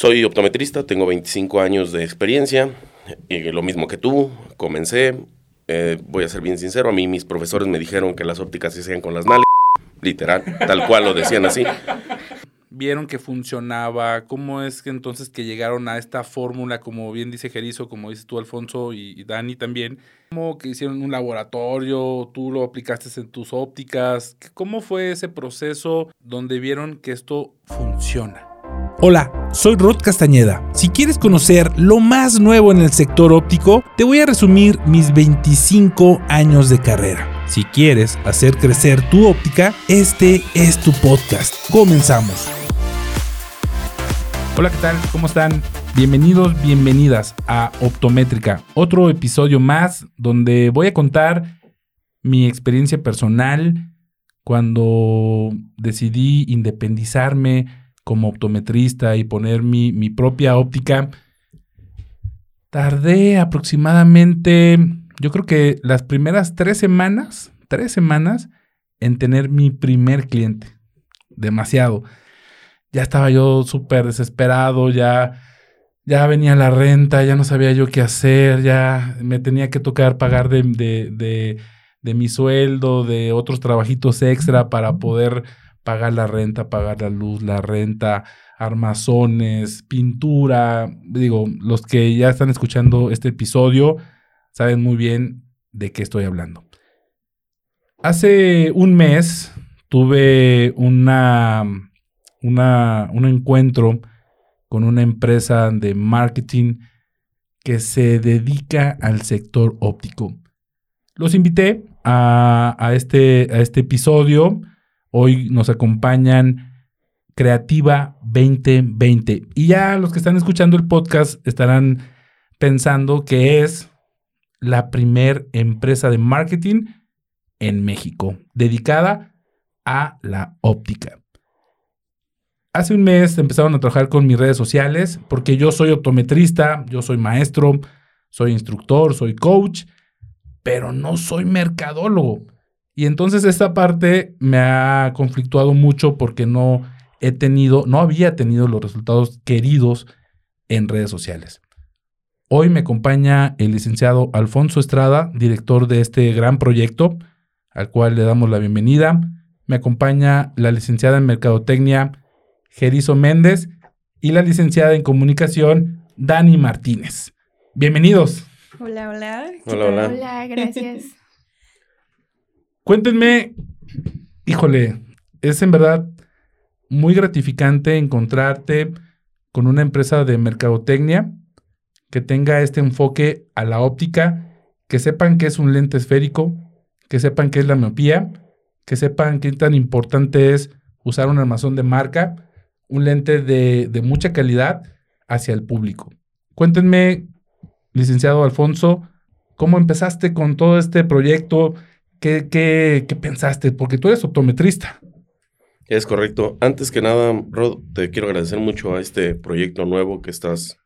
Soy optometrista, tengo 25 años de experiencia, y lo mismo que tú, comencé, eh, voy a ser bien sincero, a mí mis profesores me dijeron que las ópticas se hacían con las nalgas, literal, tal cual lo decían así. Vieron que funcionaba, ¿cómo es que entonces que llegaron a esta fórmula, como bien dice Jerizo, como dices tú Alfonso y, y Dani también, ¿cómo que hicieron un laboratorio, tú lo aplicaste en tus ópticas? ¿Cómo fue ese proceso donde vieron que esto funciona? Hola, soy Rod Castañeda. Si quieres conocer lo más nuevo en el sector óptico, te voy a resumir mis 25 años de carrera. Si quieres hacer crecer tu óptica, este es tu podcast. Comenzamos. Hola, ¿qué tal? ¿Cómo están? Bienvenidos, bienvenidas a Optométrica, otro episodio más donde voy a contar mi experiencia personal cuando decidí independizarme como optometrista y poner mi, mi propia óptica, tardé aproximadamente, yo creo que las primeras tres semanas, tres semanas, en tener mi primer cliente. Demasiado. Ya estaba yo súper desesperado, ya, ya venía la renta, ya no sabía yo qué hacer, ya me tenía que tocar pagar de, de, de, de mi sueldo, de otros trabajitos extra para poder pagar la renta, pagar la luz, la renta, armazones, pintura. Digo, los que ya están escuchando este episodio saben muy bien de qué estoy hablando. Hace un mes tuve una, una, un encuentro con una empresa de marketing que se dedica al sector óptico. Los invité a, a, este, a este episodio Hoy nos acompañan Creativa 2020. Y ya los que están escuchando el podcast estarán pensando que es la primer empresa de marketing en México dedicada a la óptica. Hace un mes empezaron a trabajar con mis redes sociales porque yo soy optometrista, yo soy maestro, soy instructor, soy coach, pero no soy mercadólogo. Y entonces esta parte me ha conflictuado mucho porque no he tenido, no había tenido los resultados queridos en redes sociales. Hoy me acompaña el licenciado Alfonso Estrada, director de este gran proyecto, al cual le damos la bienvenida. Me acompaña la licenciada en Mercadotecnia, Gerizo Méndez, y la licenciada en Comunicación, Dani Martínez. Bienvenidos. Hola, hola. Hola, hola. Hola, gracias. Cuéntenme, híjole, es en verdad muy gratificante encontrarte con una empresa de mercadotecnia que tenga este enfoque a la óptica, que sepan que es un lente esférico, que sepan que es la miopía, que sepan qué tan importante es usar un armazón de marca, un lente de, de mucha calidad hacia el público. Cuéntenme, licenciado Alfonso, ¿cómo empezaste con todo este proyecto? ¿Qué, qué, qué pensaste? Porque tú eres optometrista. Es correcto. Antes que nada, Rod, te quiero agradecer mucho a este proyecto nuevo que estás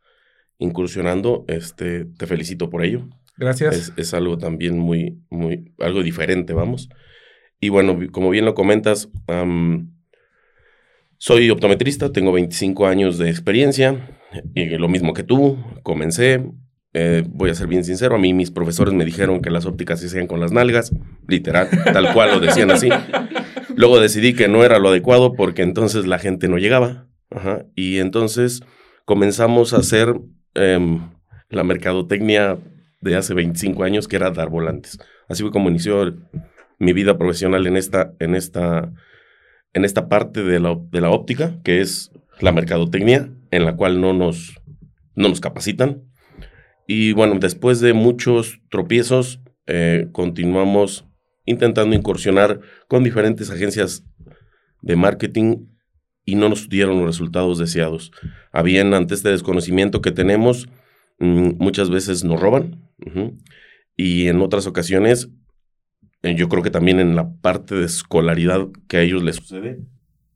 incursionando. Este, te felicito por ello. Gracias. Es, es algo también muy, muy, algo diferente, vamos. Y bueno, como bien lo comentas, um, soy optometrista, tengo 25 años de experiencia, y lo mismo que tú, comencé, eh, voy a ser bien sincero, a mí mis profesores me dijeron que las ópticas se hacían con las nalgas, literal, tal cual lo decían así. Luego decidí que no era lo adecuado porque entonces la gente no llegaba. Y entonces comenzamos a hacer eh, la mercadotecnia de hace 25 años, que era dar volantes. Así fue como inició mi vida profesional en esta, en esta, en esta parte de la, de la óptica, que es la mercadotecnia, en la cual no nos, no nos capacitan, y bueno, después de muchos tropiezos, eh, continuamos intentando incursionar con diferentes agencias de marketing y no nos dieron los resultados deseados. Habían, ante este desconocimiento que tenemos, mmm, muchas veces nos roban y en otras ocasiones, eh, yo creo que también en la parte de escolaridad que a ellos les sucede,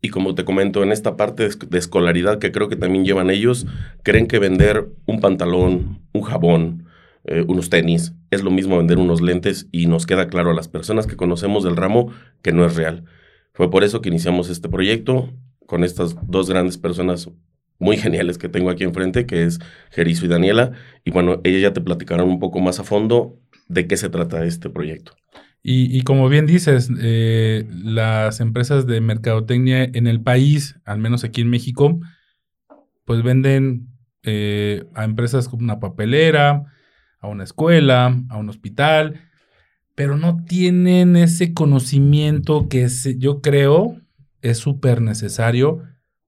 y como te comento, en esta parte de escolaridad que creo que también llevan ellos, creen que vender un pantalón, un jabón, eh, unos tenis, es lo mismo vender unos lentes y nos queda claro a las personas que conocemos del ramo que no es real. Fue por eso que iniciamos este proyecto con estas dos grandes personas muy geniales que tengo aquí enfrente, que es Jerizo y Daniela. Y bueno, ellas ya te platicaron un poco más a fondo de qué se trata este proyecto. Y, como bien dices, eh, las empresas de mercadotecnia en el país, al menos aquí en México, pues venden eh, a empresas como una papelera, a una escuela, a un hospital, pero no tienen ese conocimiento que yo creo es súper necesario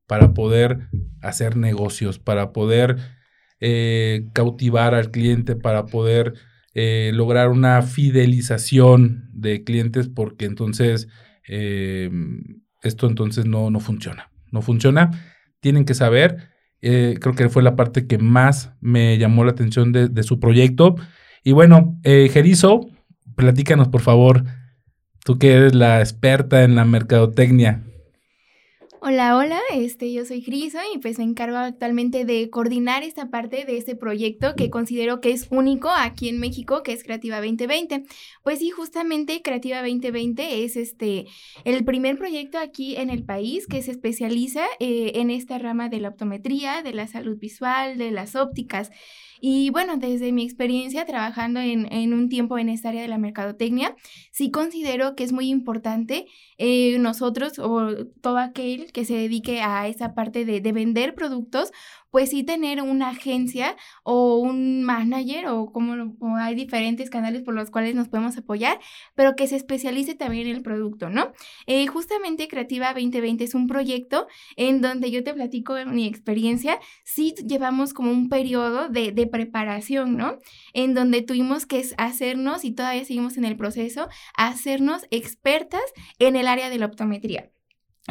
para poder hacer negocios, para poder eh, cautivar al cliente, para poder eh, lograr una fidelización de clientes, porque entonces eh, esto entonces no, no funciona. No funciona. Tienen que saber. eh, creo que fue la parte que más me llamó la atención de, de su proyecto. Y bueno, eh, Jerizo, platícanos por favor, tú que eres la experta en la mercadotecnia. Hola, hola, este, yo soy Griso y pues me encargo actualmente de coordinar esta parte de este proyecto que considero que es único aquí en México, que es Creativa 2020. Pues sí, justamente Creativa 2020 es este el primer proyecto aquí en el país que se especializa eh, en esta rama de la optometría, de la salud visual, de las ópticas. Y bueno, desde mi experiencia trabajando en, en un tiempo en esta área de la mercadotecnia, sí considero que es muy importante eh, nosotros o todo aquel que se dedique a esa parte de, de vender productos, pues sí tener una agencia o un manager o como hay diferentes canales por los cuales nos podemos apoyar, pero que se especialice también en el producto, ¿no? Eh, justamente Creativa 2020 es un proyecto en donde yo te platico mi experiencia, sí llevamos como un periodo de, de preparación, ¿no? En donde tuvimos que hacernos, y todavía seguimos en el proceso, hacernos expertas en el área de la optometría.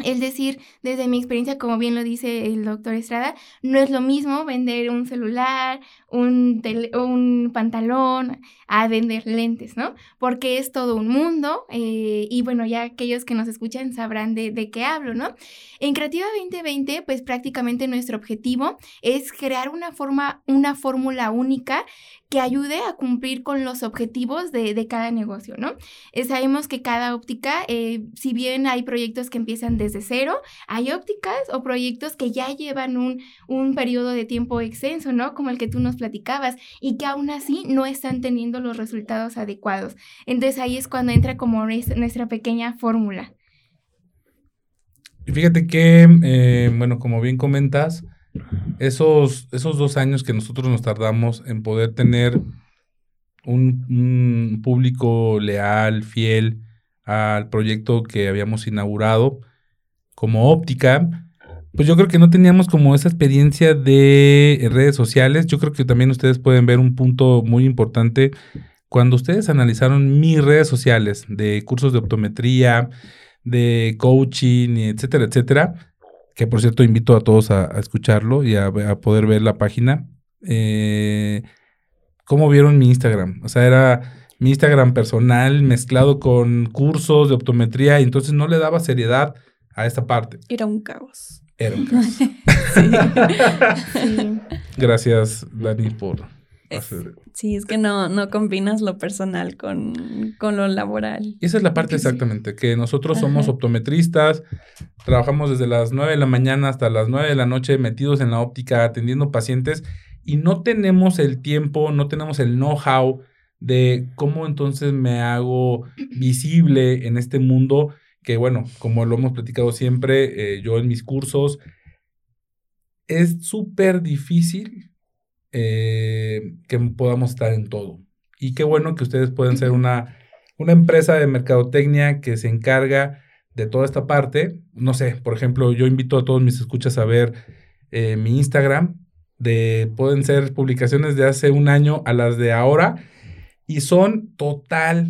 Es decir, desde mi experiencia, como bien lo dice el doctor Estrada, no es lo mismo vender un celular, un, tele- un pantalón, a vender lentes, ¿no? Porque es todo un mundo eh, y bueno, ya aquellos que nos escuchan sabrán de, de qué hablo, ¿no? En Creativa 2020, pues prácticamente nuestro objetivo es crear una forma, una fórmula única que ayude a cumplir con los objetivos de, de cada negocio, ¿no? Eh, sabemos que cada óptica, eh, si bien hay proyectos que empiezan desde cero, hay ópticas o proyectos que ya llevan un, un periodo de tiempo extenso, ¿no? Como el que tú nos platicabas, y que aún así no están teniendo los resultados adecuados. Entonces ahí es cuando entra como nues- nuestra pequeña fórmula. Y fíjate que, eh, bueno, como bien comentas, esos, esos dos años que nosotros nos tardamos en poder tener un público leal, fiel al proyecto que habíamos inaugurado como óptica, pues yo creo que no teníamos como esa experiencia de redes sociales. Yo creo que también ustedes pueden ver un punto muy importante cuando ustedes analizaron mis redes sociales de cursos de optometría, de coaching, etcétera, etcétera. Que por cierto invito a todos a, escucharlo y a, a poder ver la página. Eh, ¿Cómo vieron mi Instagram? O sea, era mi Instagram personal mezclado con cursos de optometría y entonces no le daba seriedad a esta parte. Era un caos. Era un caos. Sí. Gracias, Dani, por hacer. Sí, es que no, no combinas lo personal con, con lo laboral. Y esa es la parte exactamente, que nosotros somos Ajá. optometristas, trabajamos desde las 9 de la mañana hasta las 9 de la noche metidos en la óptica, atendiendo pacientes y no tenemos el tiempo, no tenemos el know-how de cómo entonces me hago visible en este mundo que, bueno, como lo hemos platicado siempre, eh, yo en mis cursos, es súper difícil eh, que podamos estar en todo. Y qué bueno que ustedes pueden ser una, una empresa de mercadotecnia que se encarga de toda esta parte. No sé, por ejemplo, yo invito a todos mis escuchas a ver eh, mi Instagram. De, pueden ser publicaciones de hace un año a las de ahora y son totalmente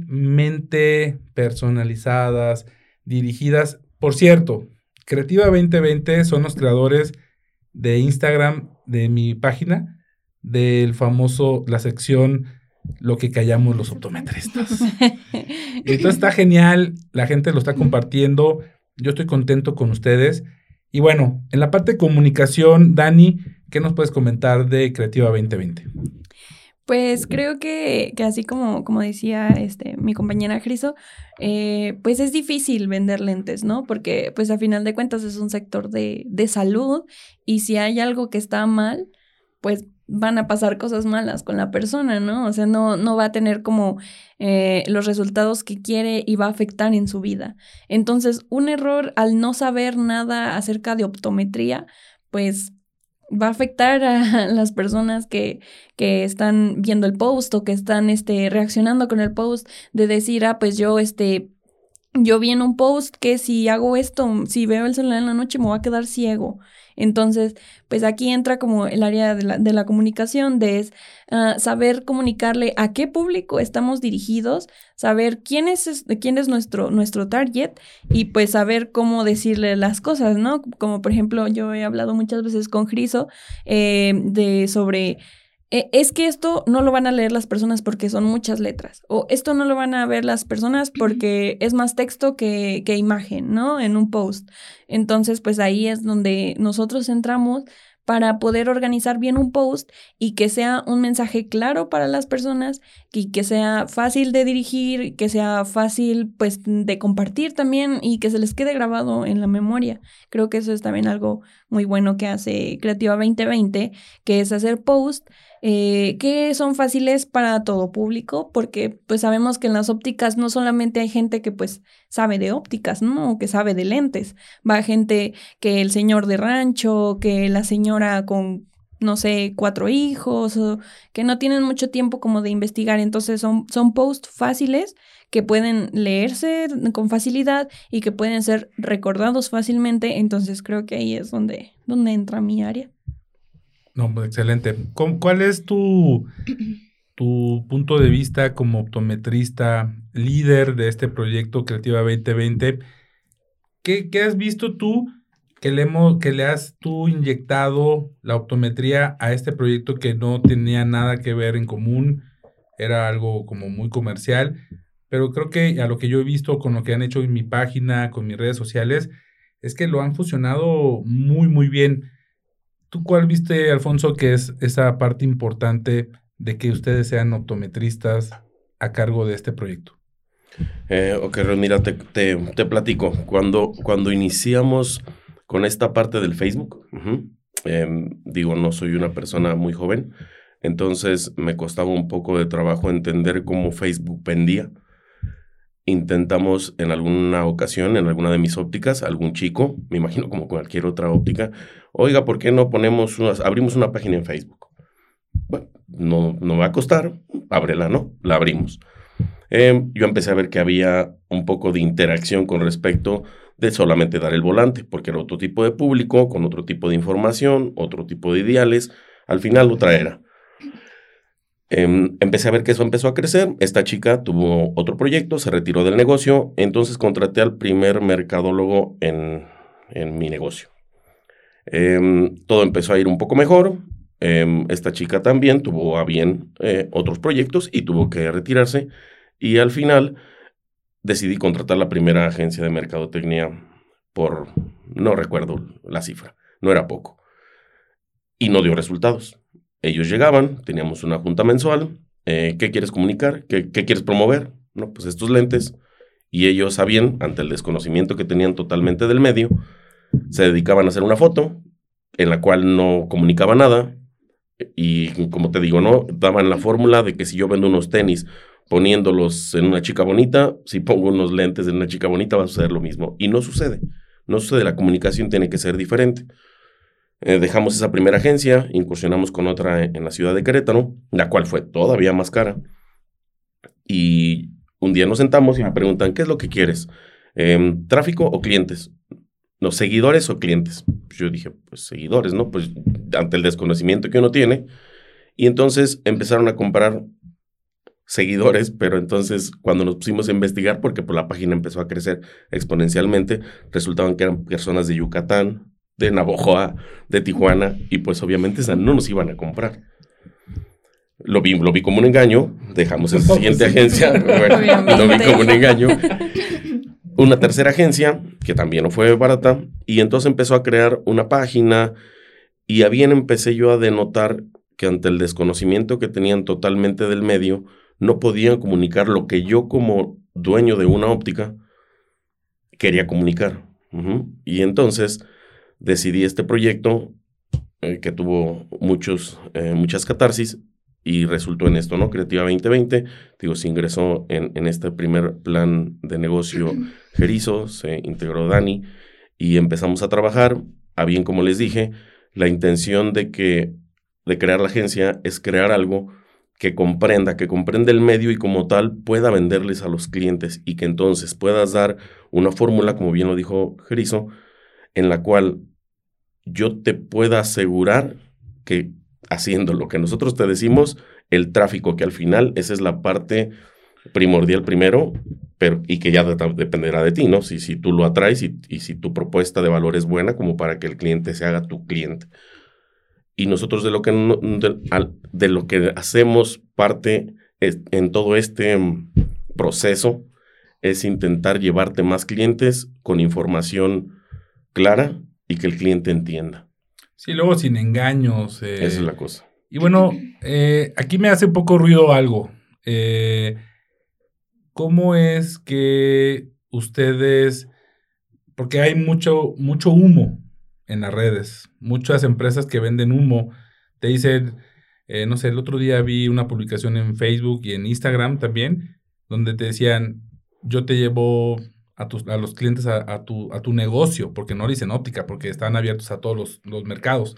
personalizadas, dirigidas. Por cierto, Creativa 2020 son los creadores de Instagram de mi página del famoso, la sección Lo que callamos los optometristas. Entonces está genial, la gente lo está compartiendo, yo estoy contento con ustedes. Y bueno, en la parte de comunicación, Dani, ¿qué nos puedes comentar de Creativa 2020? Pues creo que, que así como, como decía este, mi compañera Criso, eh, pues es difícil vender lentes, ¿no? Porque pues a final de cuentas es un sector de, de salud y si hay algo que está mal, pues van a pasar cosas malas con la persona, ¿no? O sea, no, no va a tener como eh, los resultados que quiere y va a afectar en su vida. Entonces, un error al no saber nada acerca de optometría, pues va a afectar a las personas que, que están viendo el post o que están este, reaccionando con el post de decir, ah, pues yo, este, yo vi en un post que si hago esto, si veo el celular en la noche me voy a quedar ciego. Entonces, pues aquí entra como el área de la, de la comunicación, de uh, saber comunicarle a qué público estamos dirigidos, saber quién es, quién es nuestro, nuestro target y pues saber cómo decirle las cosas, ¿no? Como por ejemplo, yo he hablado muchas veces con Griso eh, de sobre e, es que esto no lo van a leer las personas porque son muchas letras, o esto no lo van a ver las personas porque es más texto que, que imagen, ¿no? En un post. Entonces, pues ahí es donde nosotros entramos para poder organizar bien un post y que sea un mensaje claro para las personas y que sea fácil de dirigir, que sea fácil pues de compartir también y que se les quede grabado en la memoria. Creo que eso es también algo muy bueno que hace Creativa 2020, que es hacer post eh, que son fáciles para todo público, porque pues sabemos que en las ópticas no solamente hay gente que pues sabe de ópticas, ¿no? Que sabe de lentes, va gente que el señor de rancho, que la señora con no sé, cuatro hijos, o que no tienen mucho tiempo como de investigar. Entonces son, son posts fáciles que pueden leerse con facilidad y que pueden ser recordados fácilmente. Entonces creo que ahí es donde, donde entra mi área. No, pues, excelente. ¿Cuál es tu, tu punto de vista como optometrista, líder de este proyecto Creativa 2020? ¿Qué, qué has visto tú que le, hemos, que le has tú inyectado la optometría a este proyecto que no tenía nada que ver en común? Era algo como muy comercial, pero creo que a lo que yo he visto con lo que han hecho en mi página, con mis redes sociales, es que lo han fusionado muy, muy bien. ¿Tú cuál viste, Alfonso, que es esa parte importante de que ustedes sean optometristas a cargo de este proyecto? Eh, ok, mira, te, te, platico. Cuando, cuando iniciamos con esta parte del Facebook, em, digo, no soy una persona muy joven, entonces me costaba un poco de trabajo entender cómo Facebook vendía intentamos en alguna ocasión, en alguna de mis ópticas, algún chico, me imagino como cualquier otra óptica, oiga, ¿por qué no ponemos abrimos una página en Facebook? Bueno, no, no va a costar, ábrela, ¿no? La abrimos. Em, yo empecé a ver que había un poco de interacción con respecto de solamente dar el volante, porque era otro tipo de público, con otro tipo de información, otro tipo de ideales, al final otra era. Em, empecé a ver que eso empezó a crecer. Esta chica tuvo otro proyecto, se retiró del negocio, entonces contraté al primer mercadólogo en, mi negocio. Em, todo empezó a ir un poco mejor. Em, esta chica también tuvo a bien eh, otros proyectos y tuvo que retirarse. Y al final decidí contratar la primera agencia de mercadotecnia por, no recuerdo la cifra, no era poco. Y no dio resultados. Ellos llegaban, teníamos una junta mensual. Eh, ¿Qué quieres comunicar? ¿Qué, quieres promover? No, pues estos lentes. Y ellos sabían, ante el desconocimiento que tenían totalmente del medio, se dedicaban a hacer una foto en la cual no comunicaba nada. Y como te digo, ¿no? Daban la fórmula de que si yo vendo unos tenis poniéndolos en una chica bonita, si pongo unos lentes en una chica bonita va a suceder lo mismo. Y no sucede. No sucede, la comunicación tiene que ser diferente. Eh, dejamos esa primera agencia, incursionamos con otra en, la ciudad de Querétaro, la cual fue todavía más cara. Y un día nos sentamos y me preguntan, ¿qué es lo que quieres? Em, ¿Tráfico o clientes? No, seguidores o clientes. Yo dije, pues seguidores, ¿no? Pues ante el desconocimiento que uno tiene. Y entonces empezaron a comprar seguidores, pero entonces cuando nos pusimos a investigar, porque por pues, la página empezó a crecer exponencialmente, resultaban que eran personas de Yucatán, de Navojoa, de Tijuana, y pues obviamente no nos iban a comprar. Lo vi, lo vi como un engaño, dejamos esa siguiente agencia, lo vi como un engaño. Una tercera agencia, que también no fue barata, y entonces empezó a crear una página, y a bien empecé yo a denotar que ante el desconocimiento que tenían totalmente del medio, no podían comunicar lo que yo como dueño de una óptica quería comunicar. Y entonces decidí este proyecto eh, que tuvo muchos, eh, muchas catarsis y resultó en esto, ¿no? Creativa 2020, digo, se ingresó en, en este primer plan de negocio Gerizo, se integró Dani y empezamos a trabajar, a bien como les dije, la intención de que de crear la agencia es crear algo que comprenda, que comprenda el medio y como tal pueda venderles a los clientes y que entonces puedas dar una fórmula, como bien lo dijo Gerizo, en la cual yo te pueda asegurar que haciendo lo que nosotros te decimos, el tráfico, que al final esa es la parte primordial primero, y que ya dependerá de ti, ¿no? Si, si tú lo atraes y, y, si tu propuesta de valor es buena como para que el cliente se haga tu cliente. Y nosotros de lo que, de, de lo que hacemos parte en todo este mm, proceso es intentar llevarte más clientes con información clara y que el cliente entienda. Sí, luego sin engaños. Eh, Esa es la cosa. Y bueno, eh, aquí me hace un poco ruido algo. Eh, ¿Cómo es que ustedes, porque hay mucho, mucho humo en las redes, muchas empresas que venden humo, te dicen, eh, no sé, el otro día vi una publicación en Facebook y en Instagram también, donde te decían, yo te llevo a, tus, a los clientes a, tu, a tu negocio, porque no dicen óptica, porque están abiertos a todos los, los mercados.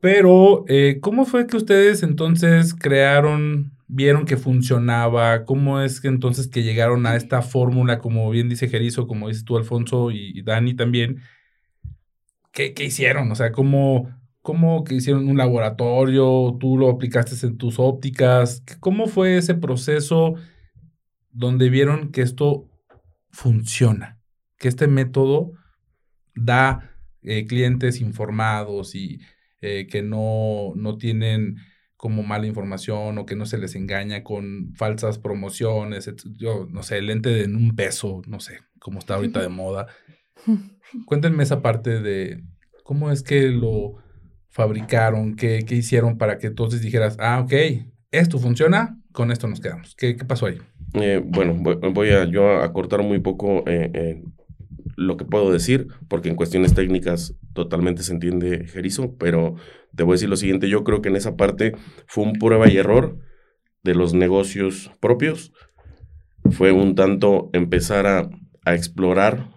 Pero, eh, ¿cómo fue que ustedes entonces crearon, vieron que funcionaba? ¿Cómo es que entonces que llegaron a esta fórmula, como bien dice Gerizo, como dices tú, Alfonso y, Dani también? ¿Qué, ¿Qué, hicieron? O sea, ¿cómo, ¿cómo que hicieron un laboratorio? ¿Tú lo aplicaste en tus ópticas? ¿Cómo fue ese proceso donde vieron que esto funciona, que este método da eh, clientes informados y eh, que no, no tienen como mala información o que no se les engaña con falsas promociones, yo no sé, el lente de un peso, no sé, como está ahorita de moda. Cuéntenme esa parte de cómo es que lo fabricaron, qué, qué hicieron para que entonces dijeras, ah, ok, esto funciona, con esto nos quedamos. ¿Qué, qué pasó ahí? Eh, bueno, voy, a yo a cortar muy poco eh, eh, lo que puedo decir, porque en cuestiones técnicas totalmente se entiende Jerizo, pero te voy a decir lo siguiente, yo creo que en esa parte fue un prueba y error de los negocios propios, fue un tanto empezar a, a explorar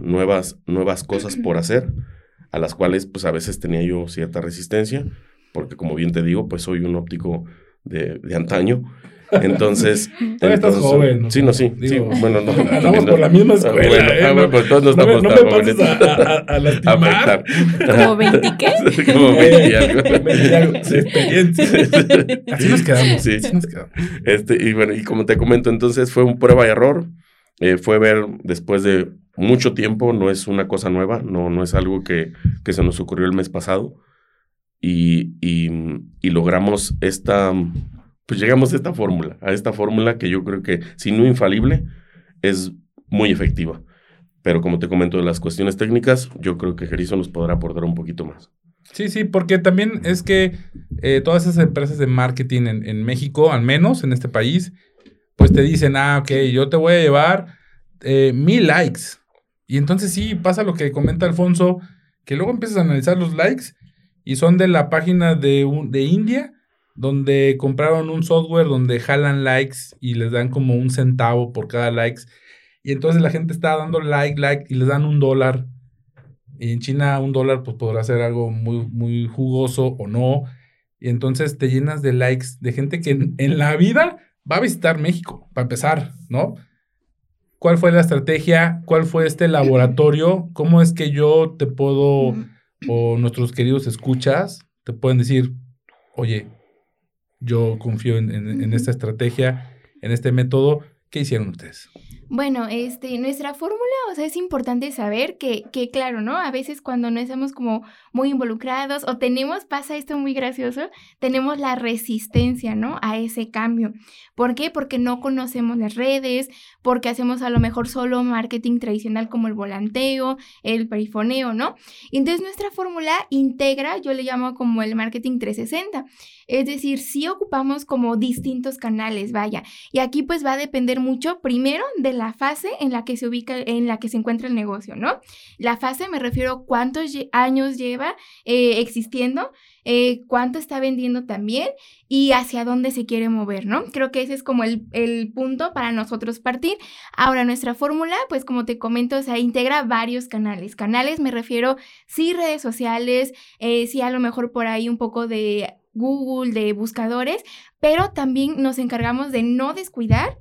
nuevas, nuevas cosas por hacer, a las cuales pues a veces tenía yo cierta resistencia, porque como bien te digo, pues soy un óptico de, de antaño, entonces. Todavía estás joven. Sí, no, sí. sí bueno, no. Andamos por la misma escuela. Bueno, ¿eh? ah, bueno, pues todos no estamos no me, no me pases a, a, a lastimar. ¿Como 20 qué? Como 20 y algo. 20 y algo. experiencia. Así nos quedamos. Sí. Así nos quedamos. Este, y bueno, y como te comento, entonces fue un prueba y error. Eh, fue ver después de mucho tiempo, no es una cosa nueva, no, no es algo que, que se nos ocurrió el mes pasado. Y, y, y logramos esta pues llegamos a esta fórmula, a esta fórmula que yo creo que, si no infalible, es muy efectiva. Pero como te comento de las cuestiones técnicas, yo creo que Jerizo nos podrá aportar un poquito más. Sí, sí, porque también es que eh, todas esas empresas de marketing en, en, México, al menos en este país, pues te dicen, ah, ok, yo te voy a llevar eh, mil likes. Y entonces sí, pasa lo que comenta Alfonso, que luego empiezas a analizar los likes y son de la página de, un, de India donde compraron un software donde jalan likes y les dan como un centavo por cada likes. Y entonces la gente está dando like, like y les dan un dólar. Y en China un dólar pues podrá ser algo muy, muy jugoso o no. Y entonces te llenas de likes de gente que en, en la vida va a visitar México, para empezar, ¿no? ¿Cuál fue la estrategia? ¿Cuál fue este laboratorio? ¿Cómo es que yo te puedo, o nuestros queridos escuchas, te pueden decir, oye, yo confío en, en, en, esta estrategia, en este método, ¿Qué hicieron ustedes? Bueno, este, nuestra fórmula, o sea, es importante saber que, que, claro, ¿no? A veces cuando no estamos como muy involucrados o tenemos, pasa esto muy gracioso, tenemos la resistencia, ¿no? A ese cambio. ¿Por qué? Porque no conocemos las redes, porque hacemos a lo mejor solo marketing tradicional como el volanteo, el perifoneo, ¿no? Entonces nuestra fórmula integra, yo le llamo como el marketing 360. Es decir, sí ocupamos como distintos canales, vaya. Y aquí pues va a depender mucho primero de la fase en la que se ubica, en la que se encuentra el negocio, ¿no? La fase me refiero cuántos años lleva eh, existiendo, eh, cuánto está vendiendo también y hacia dónde se quiere mover, ¿no? Creo que ese es como el, el punto para nosotros partir. Ahora, nuestra fórmula, pues como te comento, o sea, integra varios canales. Canales me refiero, sí, redes sociales, eh, sí, a lo mejor por ahí un poco de Google, de buscadores, pero también nos encargamos de no descuidar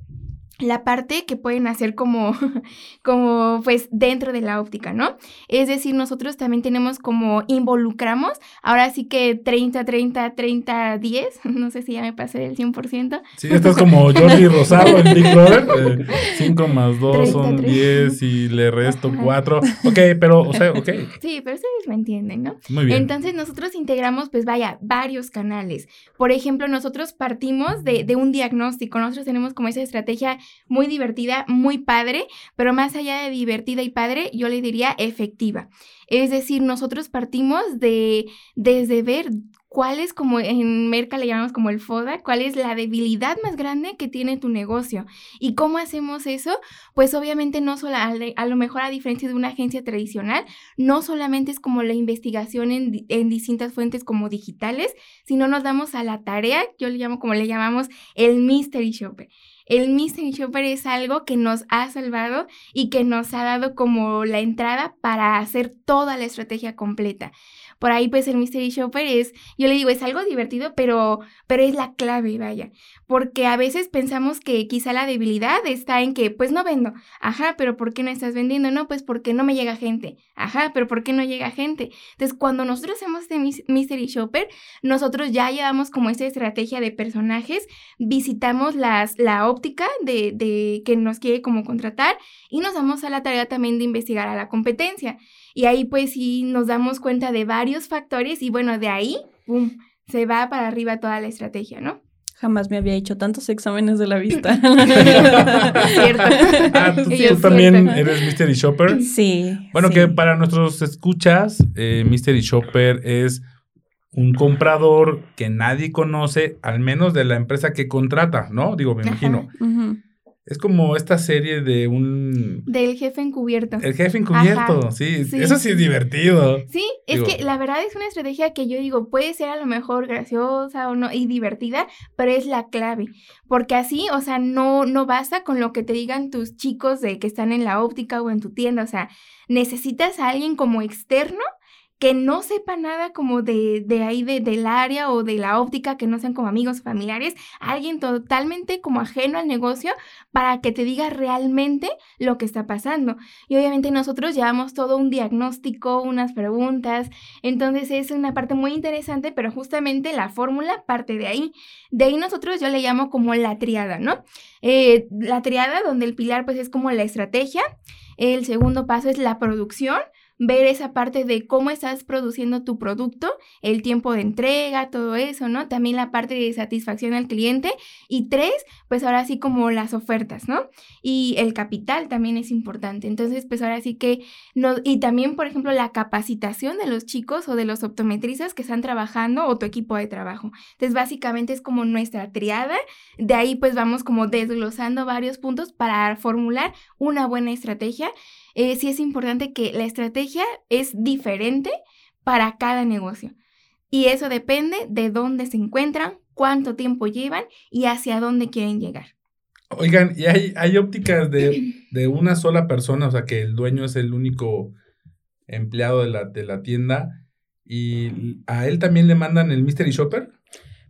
la parte que pueden hacer como, como pues dentro de la óptica, ¿no? Es decir, nosotros también tenemos como involucramos, ahora sí que 30, 30, 30, 10, no sé si ya me pasé del 100%. Sí, estás como Jordi Rosado en Big Brother, 5 eh, más 2 son 10 y le resto 4, ok, pero, o sea, ok. Sí, pero ustedes me entienden, ¿no? Muy bien. Entonces nosotros integramos, pues vaya, varios canales. Por ejemplo, nosotros partimos de, de un diagnóstico, nosotros tenemos como esa estrategia muy divertida, muy padre, pero más allá de divertida y padre, yo le diría efectiva. Es decir, nosotros partimos de desde ver cuál es como en Merca le llamamos como el FODA, cuál es la debilidad más grande que tiene tu negocio. ¿Y cómo hacemos eso? Pues obviamente no solo, a lo mejor a diferencia de una agencia tradicional, no solamente es como la investigación en, en distintas fuentes como digitales, sino nos damos a la tarea, yo le llamo como le llamamos el mystery shopper. El Mystery Shopper es algo que nos ha salvado y que nos ha dado como la entrada para hacer toda la estrategia completa. Por ahí pues el Mystery Shopper es, yo le digo, es algo divertido, pero, pero es la clave, vaya. Porque a veces pensamos que quizá la debilidad está en que pues no vendo. Ajá, pero ¿por qué no estás vendiendo? No, pues porque no me llega gente. Ajá, pero ¿por qué no llega gente? Entonces cuando nosotros hacemos este Mystery Shopper, nosotros ya llevamos como esa estrategia de personajes, visitamos las, la óptica de, de que nos quiere como contratar y nos damos a la tarea también de investigar a la competencia. Y ahí pues sí nos damos cuenta de varios factores y bueno, de ahí, ¡pum!, se va para arriba toda la estrategia, ¿no? Jamás me había hecho tantos exámenes de la vista. Cierto. Ah, tú, también eres Mystery Shopper. Sí. Bueno, que para nuestros escuchas, eh, Mystery Shopper es un comprador que nadie conoce, al menos de la empresa que contrata, ¿no? Digo, me imagino. Es como esta serie de un... Del jefe encubierto. El jefe encubierto, sí. Eso sí es divertido. Sí, es que la verdad es una estrategia que yo digo, puede ser a lo mejor graciosa o no, y divertida, pero es la clave. Porque así, o sea, no, no basta con lo que te digan tus chicos de que están en la óptica o en tu tienda. O sea, necesitas a alguien como externo que no sepa nada como de, de ahí de, del área o de la óptica, que no sean como amigos familiares, alguien totalmente como ajeno al negocio para que te diga realmente lo que está pasando. Y obviamente nosotros llevamos todo un diagnóstico, unas preguntas, entonces es una parte muy interesante, pero justamente la fórmula parte de ahí. De ahí nosotros yo le llamo como la triada, ¿no? Eh, la triada donde el pilar pues es como la estrategia, el segundo paso es la producción, ver esa parte de cómo estás produciendo tu producto, el tiempo de entrega, todo eso, ¿no? También la parte de satisfacción al cliente. Y tres, pues ahora sí como las ofertas, ¿no? Y el capital también es importante. Entonces, pues ahora sí que, no, y también, por ejemplo, la capacitación de los chicos o de los optometristas que están trabajando o tu equipo de trabajo. Entonces, básicamente es como nuestra triada. De ahí, pues vamos como desglosando varios puntos para formular una buena estrategia eh, sí es importante que la estrategia es diferente para cada negocio. Y eso depende de dónde se encuentran, cuánto tiempo llevan y hacia dónde quieren llegar. Oigan, ¿y hay, hay ópticas de, de, una sola persona? O sea, que el dueño es el único empleado de la, de la tienda y a él también le mandan el Mystery Shopper.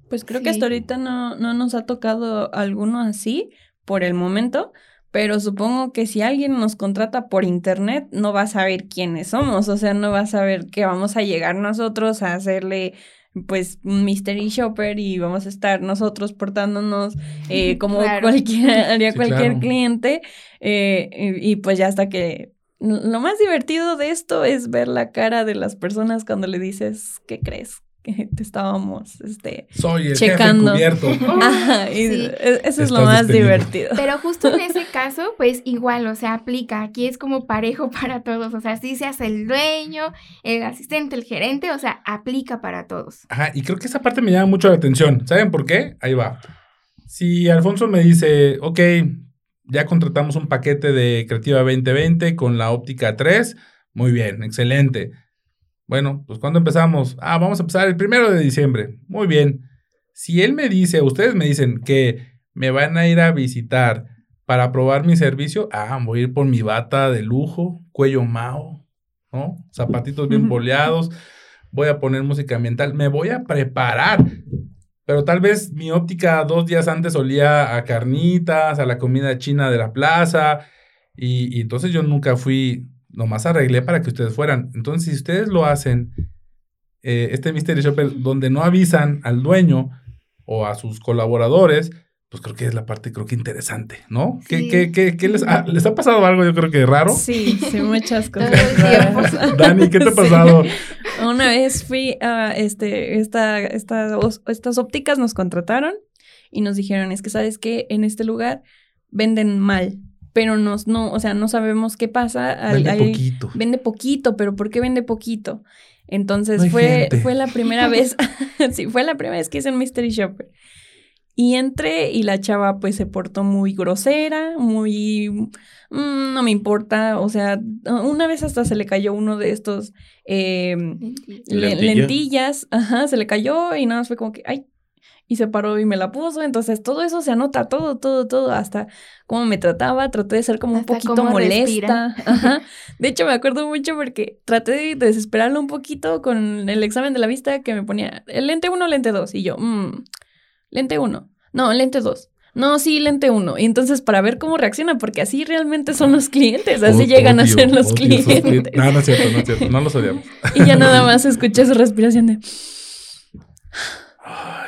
Pues creo que hasta ahorita no, no nos ha tocado alguno así por el momento, pero supongo que si alguien nos contrata por internet, no va a saber quiénes somos, o sea, no va a saber que vamos a llegar nosotros a hacerle pues un mystery shopper y vamos a estar nosotros portándonos eh, como Claro. cualquier, haría Sí, cualquier claro. cliente. eh, y, y pues ya hasta que... Lo más divertido de esto es ver la cara de las personas cuando le dices, ¿qué crees? Que te estábamos, este... Soy el Checando. jefe cubierto. Ajá, y Sí. eso es lo más despedido. divertido. Pero justo en ese caso, pues igual, o sea, aplica. Aquí es como parejo para todos. O sea, si seas el dueño, el asistente, el gerente, o sea, aplica para todos. Ajá, y creo que esa parte me llama mucho la atención. ¿Saben por qué? Ahí va. Si Alfonso me dice, ok, ya contratamos un paquete de Creativa 2020 con la óptica 3, muy bien, excelente. Bueno, pues ¿cuándo empezamos? Ah, vamos a empezar el primero de diciembre. Muy bien. Si él me dice, ustedes me dicen que me van a ir a visitar para probar mi servicio, ah, voy a ir por mi bata de lujo, cuello mao, ¿no? Zapatitos bien boleados, voy a poner música ambiental, me voy a preparar. Pero tal vez mi óptica dos días antes olía a carnitas, a la comida china de la plaza, y, y entonces yo nunca fui, nomás arreglé para que ustedes fueran. Entonces, si ustedes lo hacen, eh, este Mystery Shopper, donde no avisan al dueño o a sus colaboradores, pues creo que es la parte, creo que interesante, ¿no? ¿Qué, Sí. qué, qué, qué les, ha, les ha pasado algo, yo creo que raro? Sí, sí, muchas cosas. Dani, ¿qué te ha Sí. pasado? Una vez fui a este, esta, estas ópticas nos contrataron y nos dijeron, es que sabes que en este lugar venden mal, pero nos, no, o sea, no sabemos qué pasa. al- Vende hay- poquito. Vende poquito, pero ¿por qué vende poquito? Entonces No fue, gente. fue la primera vez, sí, fue la primera vez que hice un Mystery Shopper. Y entré y la chava pues se portó muy grosera, muy... mm, no me importa, o sea, una vez hasta se le cayó uno de estos eh, le- ¿Lentilla? lentillas, ajá, se le cayó y nada más fue como que, ay, y se paró y me la puso, entonces todo eso se anota, todo, todo, todo, hasta cómo me trataba, traté de ser como un poquito cómo molesta, ajá, de hecho me acuerdo mucho porque traté de desesperarlo un poquito con el examen de la vista que me ponía, el lente 1, lente 2, y yo, mmm, lente 1, no, lente 2. No, sí, lente 1. Y entonces para ver cómo reacciona, porque así realmente son los clientes, así llegan a ser los clientes. No, no es cierto, no es cierto. No los odiamos. Y ya nada más escuché su respiración de... Ay,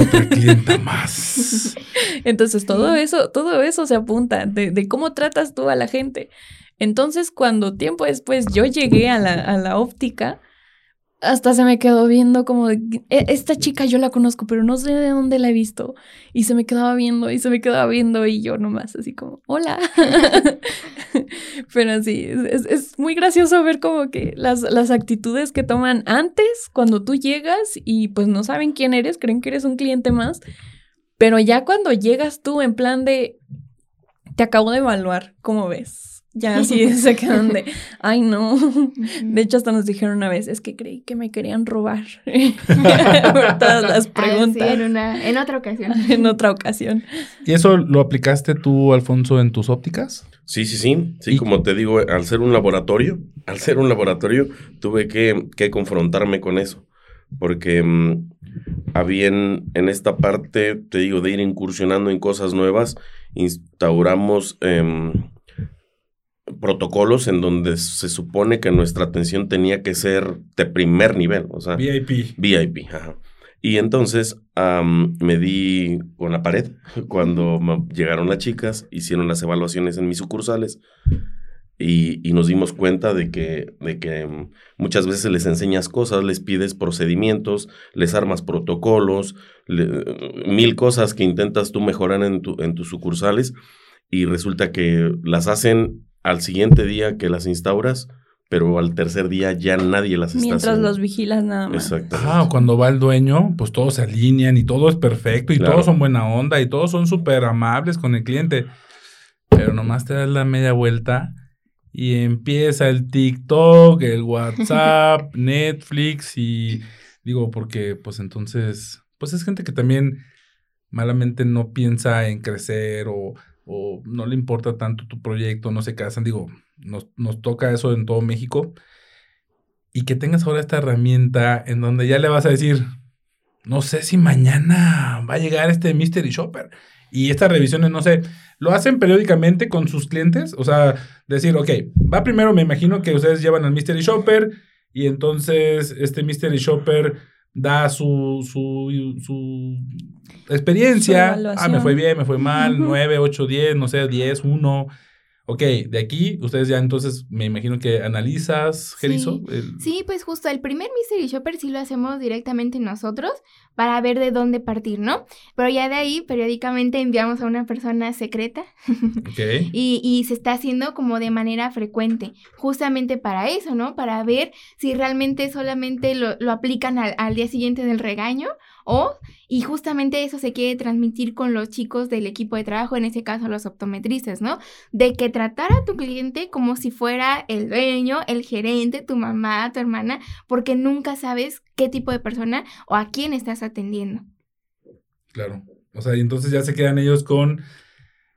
otra clienta más. Entonces todo eso, todo eso se apunta de, de cómo tratas tú a la gente. Entonces cuando tiempo después yo llegué a la, a la óptica, hasta se me quedó viendo como, "E- esta chica yo la conozco, pero no sé de dónde la he visto. Y se me quedaba viendo y se me quedaba viendo y yo nomás así como, hola. pero sí, es- es muy gracioso ver como que las, las actitudes que toman antes, cuando tú llegas y pues no saben quién eres, creen que eres un cliente más. Pero ya cuando llegas tú en plan de, te acabo de evaluar, ¿cómo ves? Ya así se quedan de, ay no. De hecho, hasta nos dijeron una vez, es que creí que me querían robar. Por todas las Ah, sí, preguntas en, una, en otra ocasión. en otra ocasión. ¿Y eso lo aplicaste tú, Alfonso, en tus ópticas? Sí, sí, sí. Sí, Y- como te digo, al ser un laboratorio, al ser un laboratorio, tuve que, que confrontarme con eso. Porque mm, había en, en esta parte, te digo, de ir incursionando en cosas nuevas, instauramos em, protocolos en donde se supone que nuestra atención tenía que ser de primer nivel. O sea, VIP. VIP, ajá. Y entonces am, me di con la pared cuando llegaron las chicas, hicieron las evaluaciones en mis sucursales y, y nos dimos cuenta de que, de que mm, muchas veces les enseñas cosas, les pides procedimientos, les armas protocolos, le- mil cosas que intentas tú mejorar en, tu, en tus sucursales y resulta que las hacen al siguiente día que las instauras, pero al tercer día ya nadie las está Mientras los vigilas nada más. Exacto. Ah, o cuando va el dueño, pues todos se alinean y todo es perfecto y Claro. todos son buena onda y todos son súper amables con el cliente. Pero nomás te das la media vuelta y empieza el TikTok, el WhatsApp, Netflix y digo, porque pues entonces, pues es gente que también malamente no piensa en crecer o, o no le importa tanto tu proyecto, no se casan, digo, nos, nos toca eso en todo México. Y que tengas ahora esta herramienta en donde ya le vas a decir, no sé si mañana va a llegar este Mystery Shopper. Y estas revisiones, no sé, lo hacen periódicamente con sus clientes. O sea, decir, ok, va primero, me imagino que ustedes llevan al Mystery Shopper y entonces este Mystery Shopper da su, su, su experiencia. ah, me fue bien, me fue mal, 9, 8, 10, no sé, 10, 1. Ok, de aquí ustedes ya entonces me imagino que analizas, Gerizo. Sí. pues justo el primer Mystery Shopper sí lo hacemos directamente nosotros para ver de dónde partir, ¿no? Pero ya de ahí periódicamente enviamos a una persona secreta okay. y, y, se está haciendo como de manera frecuente, justamente para eso, ¿no? Para ver si realmente solamente lo, lo aplican al, al día siguiente del regaño o, y justamente eso se quiere transmitir con los chicos del equipo de trabajo, en ese caso los optometristas, ¿no? De que tratar a tu cliente como si fuera el dueño, el gerente, tu mamá, tu hermana, porque nunca sabes qué tipo de persona o a quién estás atendiendo. Claro. O sea, y entonces ya se quedan ellos con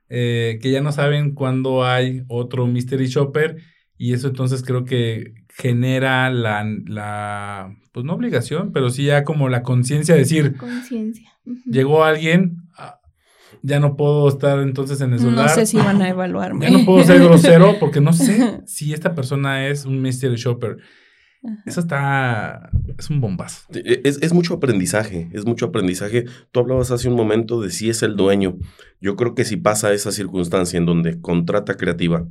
eh, que ya no saben cuándo hay otro mystery shopper y eso entonces creo que genera la, la, pues no obligación, pero sí ya como la conciencia de decir, conciencia. Llegó alguien, ah, ya no puedo estar entonces en el celular. No sé si van a evaluarme. Ya no puedo ser grosero porque no sé si esta persona es un mystery shopper. Eso está, es un bombazo. E, es, es, mucho aprendizaje, es mucho aprendizaje. Tú hablabas hace un momento de si es el dueño. Yo creo que si pasa esa circunstancia en donde contrata creativa,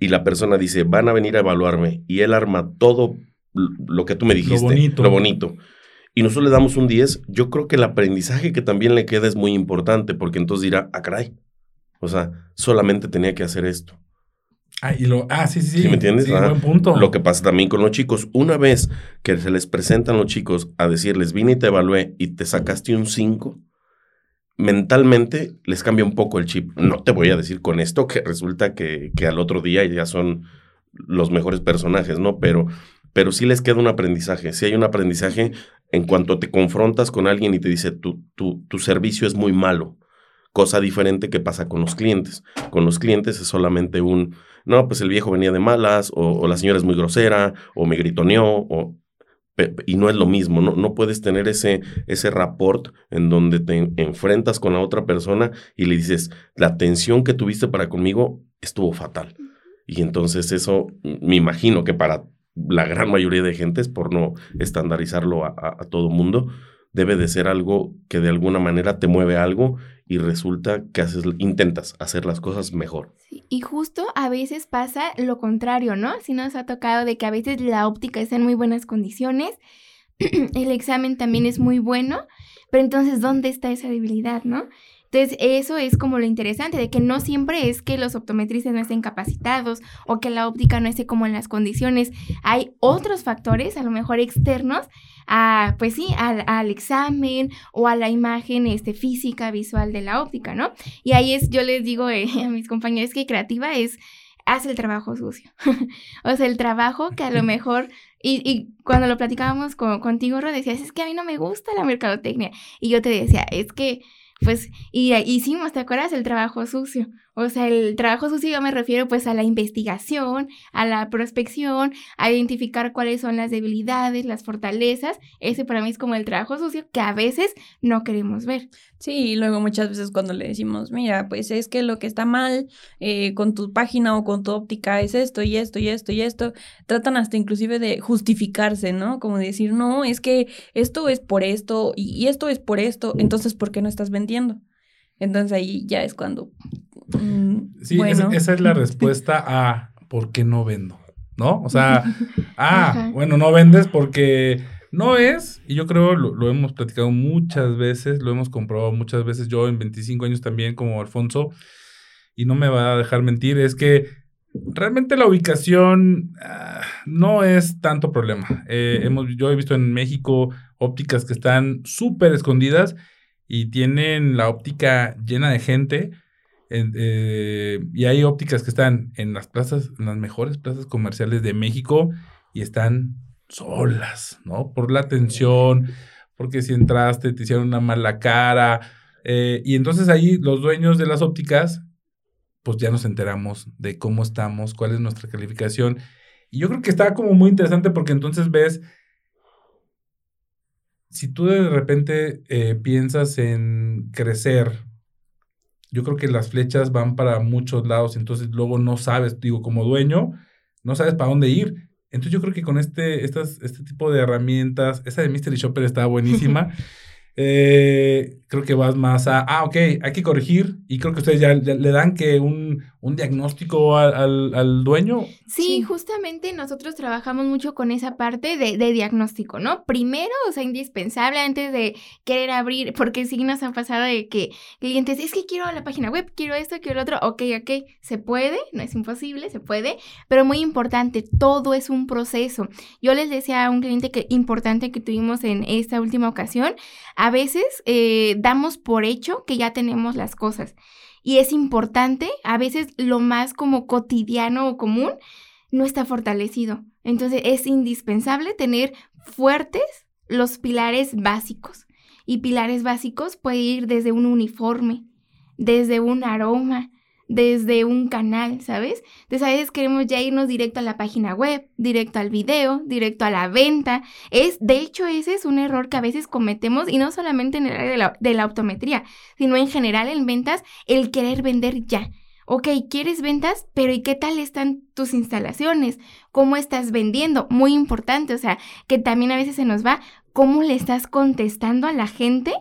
y la persona dice, van a venir a evaluarme, y él arma todo lo que tú me dijiste, lo bonito. Lo bonito y nosotros le damos un 10, yo creo que el aprendizaje que también le queda es muy importante, porque entonces dirá, ah, caray, o sea, solamente tenía que hacer esto. Ah, y lo, ah, sí, sí, sí. me entiendes? Sí, buen punto. Lo que pasa también con los chicos, una vez que se les presentan los chicos a decirles, vine y te evalué y te sacaste un 5, mentalmente les cambia un poco el chip. No te voy a decir con esto que resulta que, que al otro día ya son los mejores personajes, ¿no? Pero, pero sí les queda un aprendizaje. Si hay un aprendizaje en cuanto te confrontas con alguien y te dice, tu, tu, tu servicio es muy malo. Cosa diferente que pasa con los clientes. Con los clientes es solamente un, no, pues el viejo venía de malas, o, o la señora es muy grosera, o me gritoneó, o y no es lo mismo, no, no puedes tener ese, ese rapport en donde te enfrentas con la otra persona y le dices, la atención que tuviste para conmigo estuvo fatal. Y entonces eso, me imagino que para la gran mayoría de gentes, por no estandarizarlo a, a, a todo mundo, debe de ser algo que de alguna manera te mueve algo y resulta que haces, intentas hacer las cosas mejor. y justo a veces pasa lo contrario, ¿no? Si nos ha tocado de que a veces la óptica está en muy buenas condiciones, el examen también es muy bueno, pero entonces, ¿dónde está esa debilidad, no? Entonces, eso es como lo interesante, de que no siempre es que los optometristas no estén capacitados o que la óptica no esté como en las condiciones. Hay otros factores, a lo mejor externos, a, pues sí, al, examen o a la imagen este, física, visual de la óptica, ¿no? Y ahí es, yo les digo eh, a mis compañeros que creativa es, hace el trabajo sucio. o sea, el trabajo que a lo mejor y, y, cuando lo platicábamos con, contigo, Ro, decías, es que a mí no me gusta la mercadotecnia. Y yo te decía, es que pues, y hicimos, ¿te acuerdas? El trabajo sucio. O sea, el trabajo sucio me refiero pues a la investigación, a la prospección, a identificar cuáles son las debilidades, las fortalezas. Ese para mí es como el trabajo sucio que a veces no queremos ver. Sí, y luego muchas veces cuando le decimos, mira, pues es que lo que está mal eh, con tu página o con tu óptica es esto y esto y esto y esto, tratan hasta inclusive de justificarse, ¿no? Como decir, no, es que esto es por esto y esto es por esto, entonces, ¿por qué no estás vendiendo? Entonces ahí ya es cuando Mm, sí, esa, es la respuesta a ¿por qué no vendo? ¿No? O sea, ah, bueno, no vendes porque no es, y yo creo lo, lo, hemos platicado muchas veces, lo hemos comprobado muchas veces, yo en 25 años también como Alfonso, y no me va a dejar mentir, es que realmente la ubicación ah, no es tanto problema. Eh, hemos, yo he visto en México ópticas que están súper escondidas y tienen la óptica llena de gente eh, y hay ópticas que están en las plazas, en las mejores plazas comerciales de México y están solas, ¿no? Por la atención, porque si entraste te hicieron una mala cara. Eh, y entonces ahí los dueños de las ópticas, pues ya nos enteramos de cómo estamos, cuál es nuestra calificación. Y yo creo que está como muy interesante porque entonces ves, si tú de repente eh, piensas en crecer, yo creo que las flechas van para muchos lados, entonces luego no sabes, digo, como dueño, no sabes para dónde ir. Entonces yo creo que con este, estas, este tipo de herramientas, esa de Mystery Shopper está buenísima. Eh, creo que vas más a, ah, ok, hay que corregir y creo que ustedes ya, le dan que un, un diagnóstico al, al, dueño. Sí, justamente nosotros trabajamos mucho con esa parte de, de, diagnóstico, ¿no? Primero, o sea, indispensable antes de querer abrir, porque sí nos ha pasado de que clientes, es que quiero la página web, quiero esto, quiero lo otro, ok, ok, se puede, no es imposible, se puede, pero muy importante, todo es un proceso. Yo les decía a un cliente que importante que tuvimos en esta última ocasión, a veces eh, damos por hecho que ya tenemos las cosas. Y es importante, a veces lo más como cotidiano o común no está fortalecido. Entonces es indispensable tener fuertes los pilares básicos. Y pilares básicos puede ir desde un uniforme, desde un aroma, desde un canal, ¿sabes? Entonces a veces queremos ya irnos directo a la página web, directo al video, directo a la venta. Es, de hecho, ese es un error que a veces cometemos y no solamente en el área la, de la optometría, sino en general en ventas, el querer vender ya. Ok, quieres ventas, pero ¿y qué tal están tus instalaciones? ¿Cómo estás vendiendo? Muy importante, o sea, que también a veces se nos va, ¿cómo le estás contestando a la gente?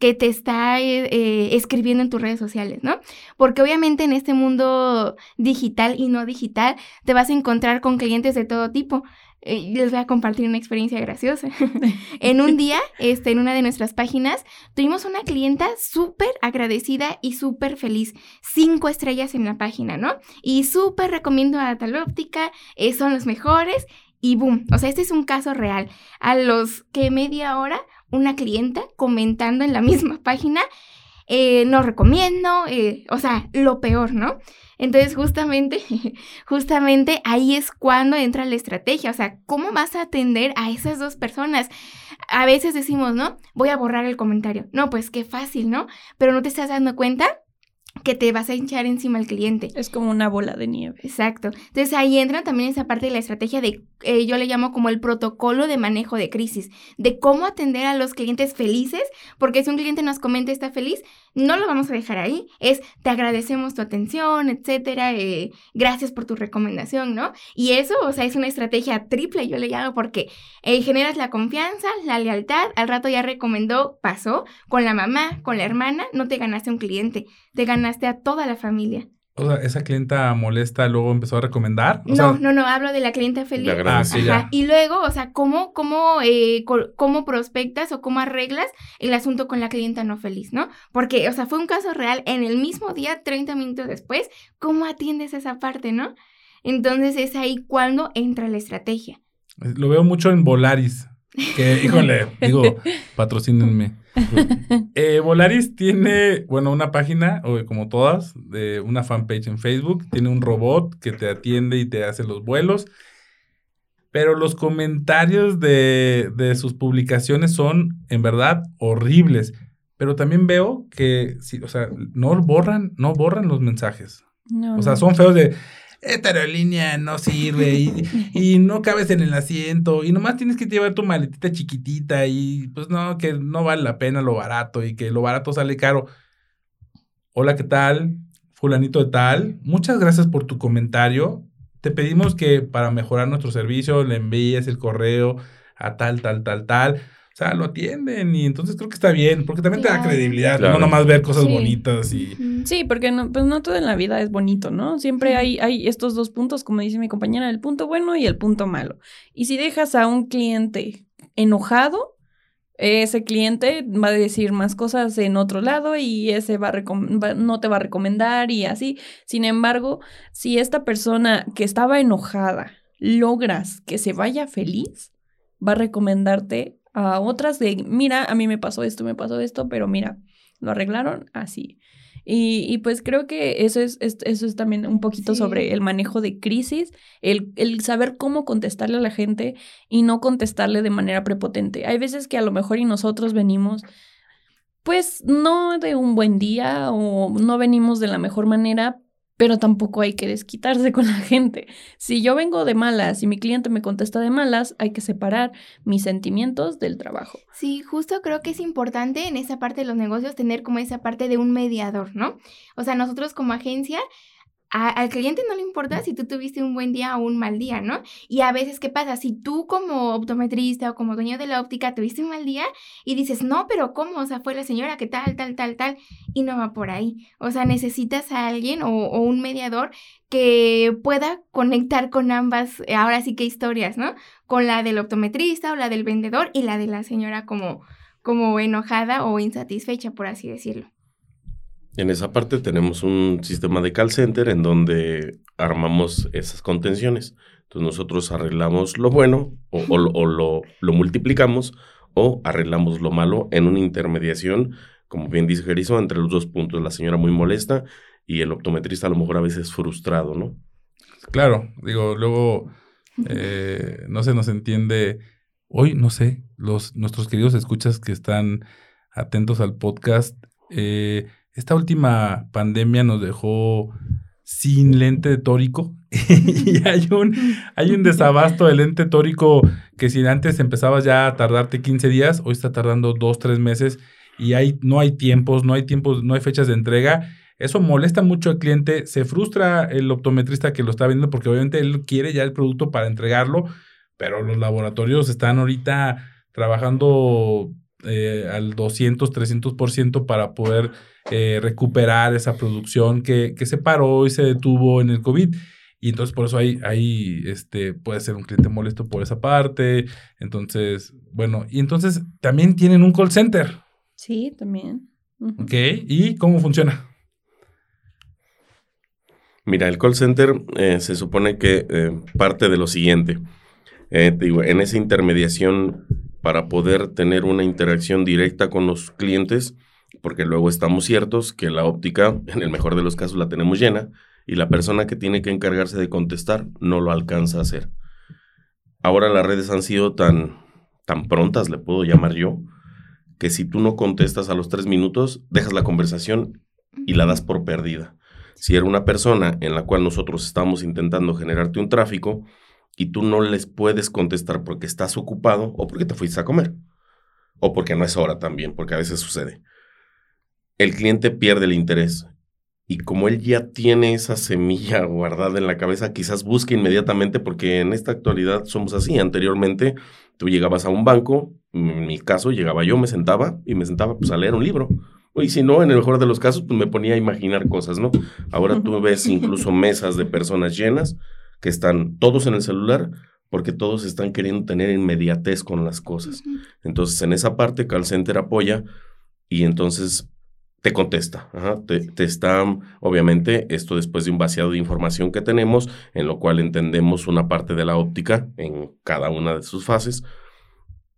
Que te está eh, eh, escribiendo en tus redes sociales, ¿no? Porque obviamente en este mundo digital y no digital te vas a encontrar con clientes de todo tipo. Eh, les voy a compartir una experiencia graciosa. en un día, este, en una de nuestras páginas, tuvimos una clienta súper agradecida y súper feliz. Cinco estrellas en la página, ¿no? Y súper recomiendo a tal óptica, son los mejores. Y boom, o sea, este es un caso real. A los que media hora una clienta comentando en la misma página, eh, no recomiendo, eh, o sea, lo peor, ¿no? Entonces, justamente, justamente ahí es cuando entra la estrategia, o sea, ¿cómo vas a atender a esas dos personas? A veces decimos, ¿no? Voy a borrar el comentario. No, pues qué fácil, ¿no? Pero no te estás dando cuenta que te vas a hinchar encima al cliente. Es como una bola de nieve. Exacto. Entonces ahí entra también esa parte de la estrategia de, eh, yo le llamo como el protocolo de manejo de crisis, de cómo atender a los clientes felices, porque si un cliente nos comenta está feliz, no lo vamos a dejar ahí, es te agradecemos tu atención, etcétera, eh, gracias por tu recomendación, ¿no? Y eso, o sea, es una estrategia triple, yo le llamo, porque eh, generas la confianza, la lealtad, al rato ya recomendó, pasó, con la mamá, con la hermana, no te ganaste un cliente, te ganaste a toda la familia. O sea, esa clienta molesta luego empezó a recomendar. no, no, no, hablo de la clienta feliz. Ah, y luego, o sea, ¿cómo, cómo, eh, cómo prospectas o cómo arreglas el asunto con la clienta no feliz, ¿no? Porque, o sea, fue un caso real en el mismo día, 30 minutos después, ¿cómo atiendes esa parte, no? Entonces es ahí cuando entra la estrategia. Lo veo mucho en Volaris. Que, híjole, digo, patrocínenme. Eh, Volaris tiene, bueno, una página, como todas, de una fanpage en Facebook. Tiene un robot que te atiende y te hace los vuelos. Pero los comentarios de, de sus publicaciones son, en verdad, horribles. Pero también veo que, sí, o sea, no borran, no borran los mensajes. o sea, son feos de, esta aerolínea no sirve y, no cabes en el asiento y nomás tienes que llevar tu maletita chiquitita y pues no, que no vale la pena lo barato y que lo barato sale caro. Hola, ¿qué tal? Fulanito de tal, muchas gracias por tu comentario. Te pedimos que para mejorar nuestro servicio le envíes el correo a tal, tal, tal, tal sea, lo atienden y entonces creo que está bien, porque también te da credibilidad, no nomás ver cosas bonitas y... Sí, porque no, pues no todo en la vida es bonito, ¿no? Siempre hay, hay estos dos puntos, como dice mi compañera, el punto bueno y el punto malo. Y si dejas a un cliente enojado, ese cliente va a decir más cosas en otro lado y ese va, va no te va a recomendar y así. Sin embargo, si esta persona que estaba enojada logras que se vaya feliz, va a recomendarte a otras de, mira, a mí me pasó esto, me pasó esto, pero mira, lo arreglaron así. Y, y pues creo que eso es, eso es también un poquito sobre el manejo de crisis, el, el saber cómo contestarle a la gente y no contestarle de manera prepotente. Hay veces que a lo mejor y nosotros venimos pues no de un buen día o no venimos de la mejor manera, pero tampoco hay que desquitarse con la gente. Si yo vengo de malas y mi cliente me contesta de malas, hay que separar mis sentimientos del trabajo. Sí, justo creo que es importante en esa parte de los negocios tener como esa parte de un mediador, ¿no? O sea, nosotros como agencia al cliente no le importa si tú tuviste un buen día o un mal día, ¿no? Y a veces, ¿qué pasa? Si tú como optometrista o como dueño de la óptica tuviste un mal día y dices, no, pero ¿cómo? O sea, fue la señora que tal, tal, tal, tal, y no va por ahí. O sea, necesitas a alguien o, o un mediador que pueda conectar con ambas, eh, ahora sí que historias, ¿no? Con la del optometrista o la del vendedor y la de la señora como, como enojada o insatisfecha, por así decirlo. En esa parte tenemos un sistema de call center en donde armamos esas contenciones. Entonces nosotros arreglamos lo bueno o, lo, lo, multiplicamos o arreglamos lo malo en una intermediación, como bien dice Jerizo, entre los dos puntos. La señora muy molesta y el optometrista a lo mejor a veces frustrado, ¿no? Claro, digo, luego eh, no se nos entiende. Hoy, no sé, los, nuestros queridos escuchas que están atentos al podcast, eh, esta última pandemia nos dejó sin lente tórico y hay un, hay un desabasto de lente tórico que si antes empezabas ya a tardarte 15 días, hoy está tardando 2, 3 meses y hay, no hay tiempos, no hay tiempos, no hay fechas de entrega. Eso molesta mucho al cliente, se frustra el optometrista que lo está viendo porque obviamente él quiere ya el producto para entregarlo, pero los laboratorios están ahorita trabajando eh, al 200, 300% para poder eh, recuperar esa producción que, que se paró y se detuvo en el COVID. Y entonces por eso hay, hay, este, puede ser un cliente molesto por esa parte. Entonces, bueno, y entonces también tienen un call center. Sí, también. Ok, ¿y cómo funciona? Mira, el call center eh, se supone que parte de lo siguiente. digo, en esa intermediación para poder tener una interacción directa con los clientes, porque luego estamos ciertos que la óptica, en el mejor de los casos, la tenemos llena y la persona que tiene que encargarse de contestar no lo alcanza a hacer. Ahora las redes han sido tan, tan prontas, le puedo llamar yo, que si tú no contestas a los tres minutos, dejas la conversación y la das por perdida. Si era una persona en la cual nosotros estamos intentando generarte un tráfico, y tú no les puedes contestar porque estás ocupado o porque te fuiste a comer. O porque no es hora también, porque a veces sucede. El cliente pierde el interés. Y como él ya tiene esa semilla guardada en la cabeza, quizás busque inmediatamente, porque en esta actualidad somos así. Anteriormente, tú llegabas a un banco, en mi caso, llegaba yo, me sentaba y me sentaba pues, a leer un libro. Y si no, en el mejor de los casos, pues me ponía a imaginar cosas, ¿no? Ahora tú ves incluso mesas de personas llenas que están todos en el celular porque todos están queriendo tener inmediatez con las cosas. Entonces, en esa parte, Call Center apoya y entonces te contesta. te, te, está, obviamente, esto después de un vaciado de información que tenemos, en lo cual entendemos una parte de la óptica en cada una de sus fases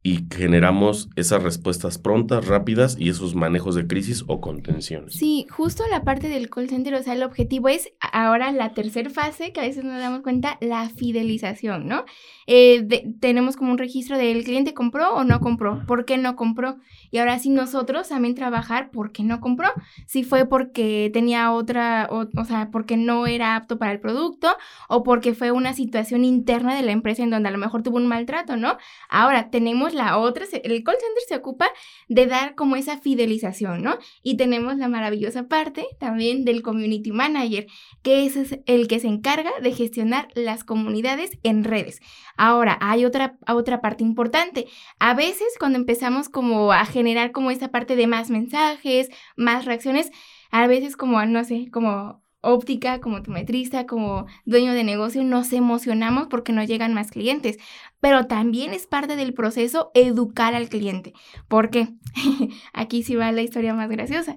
y generamos esas respuestas prontas, rápidas y esos manejos de crisis o contención. Sí, justo la parte del call center, o sea, el objetivo es ahora la tercera fase, que a veces nos damos cuenta, la fidelización, ¿no? Eh, tenemos como un registro de el cliente compró o no compró, por qué no compró. Y ahora sí nosotros también trabajar por qué no compró. Si fue porque tenía otra, o, o sea, porque no era apto para el producto o porque fue una situación interna de la empresa en donde a lo mejor tuvo un maltrato, ¿no? Ahora tenemos la otra, el call center se ocupa de dar como esa fidelización, ¿no? Y tenemos la maravillosa parte también del community manager, que es el que se encarga de gestionar las comunidades en redes. Ahora, hay otra, otra parte importante. A veces cuando empezamos como a generar como esta parte de más mensajes, más reacciones, a veces como, no sé, como óptica, como optometrista, como dueño de negocio, nos emocionamos porque no llegan más clientes. Pero también es parte del proceso educar al cliente. ¿Por qué? Aquí sí va la historia más graciosa.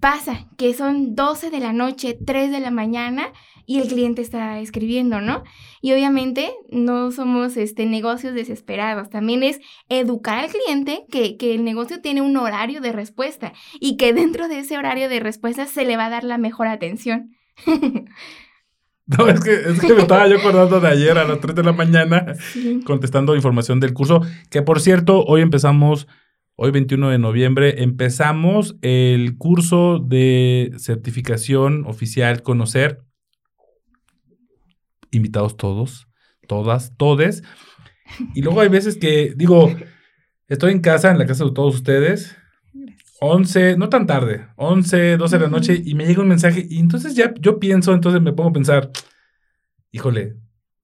Pasa que son 12 de la noche, 3 de la mañana y el cliente está escribiendo, ¿no? Y obviamente no somos este, negocios desesperados, también es educar al cliente que, que el negocio tiene un horario de respuesta y que dentro de ese horario de respuesta se le va a dar la mejor atención. No, es que, es que me estaba yo acordando de ayer a las 3 de la mañana contestando información del curso, que por cierto, hoy empezamos, hoy 21 de noviembre, empezamos el curso de certificación oficial Conocer invitados todos, todas, todes. Y luego hay veces que digo, estoy en casa, en la casa de todos ustedes, 11, no tan tarde, 11, 12 de la noche y me llega un mensaje y entonces ya yo pienso, entonces me pongo a pensar, híjole,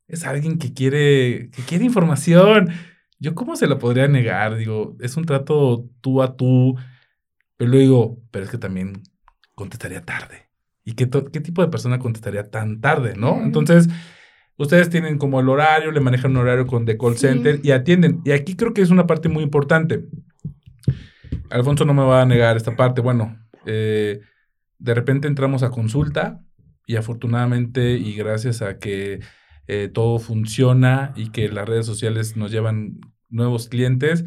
es alguien que quiere, que quiere información. Yo cómo se la podría negar, digo, es un trato tú a tú, pero luego digo, pero es que también contestaría tarde. ¿Y qué, qué tipo de persona contestaría tan tarde, no? Entonces, ustedes tienen como el horario, le manejan un horario con The Call Center y atienden. Y aquí creo que es una parte muy importante. Alfonso no me va a negar esta parte. Bueno, eh, de repente entramos a consulta y afortunadamente y gracias a que eh, todo funciona y que las redes sociales nos llevan nuevos clientes,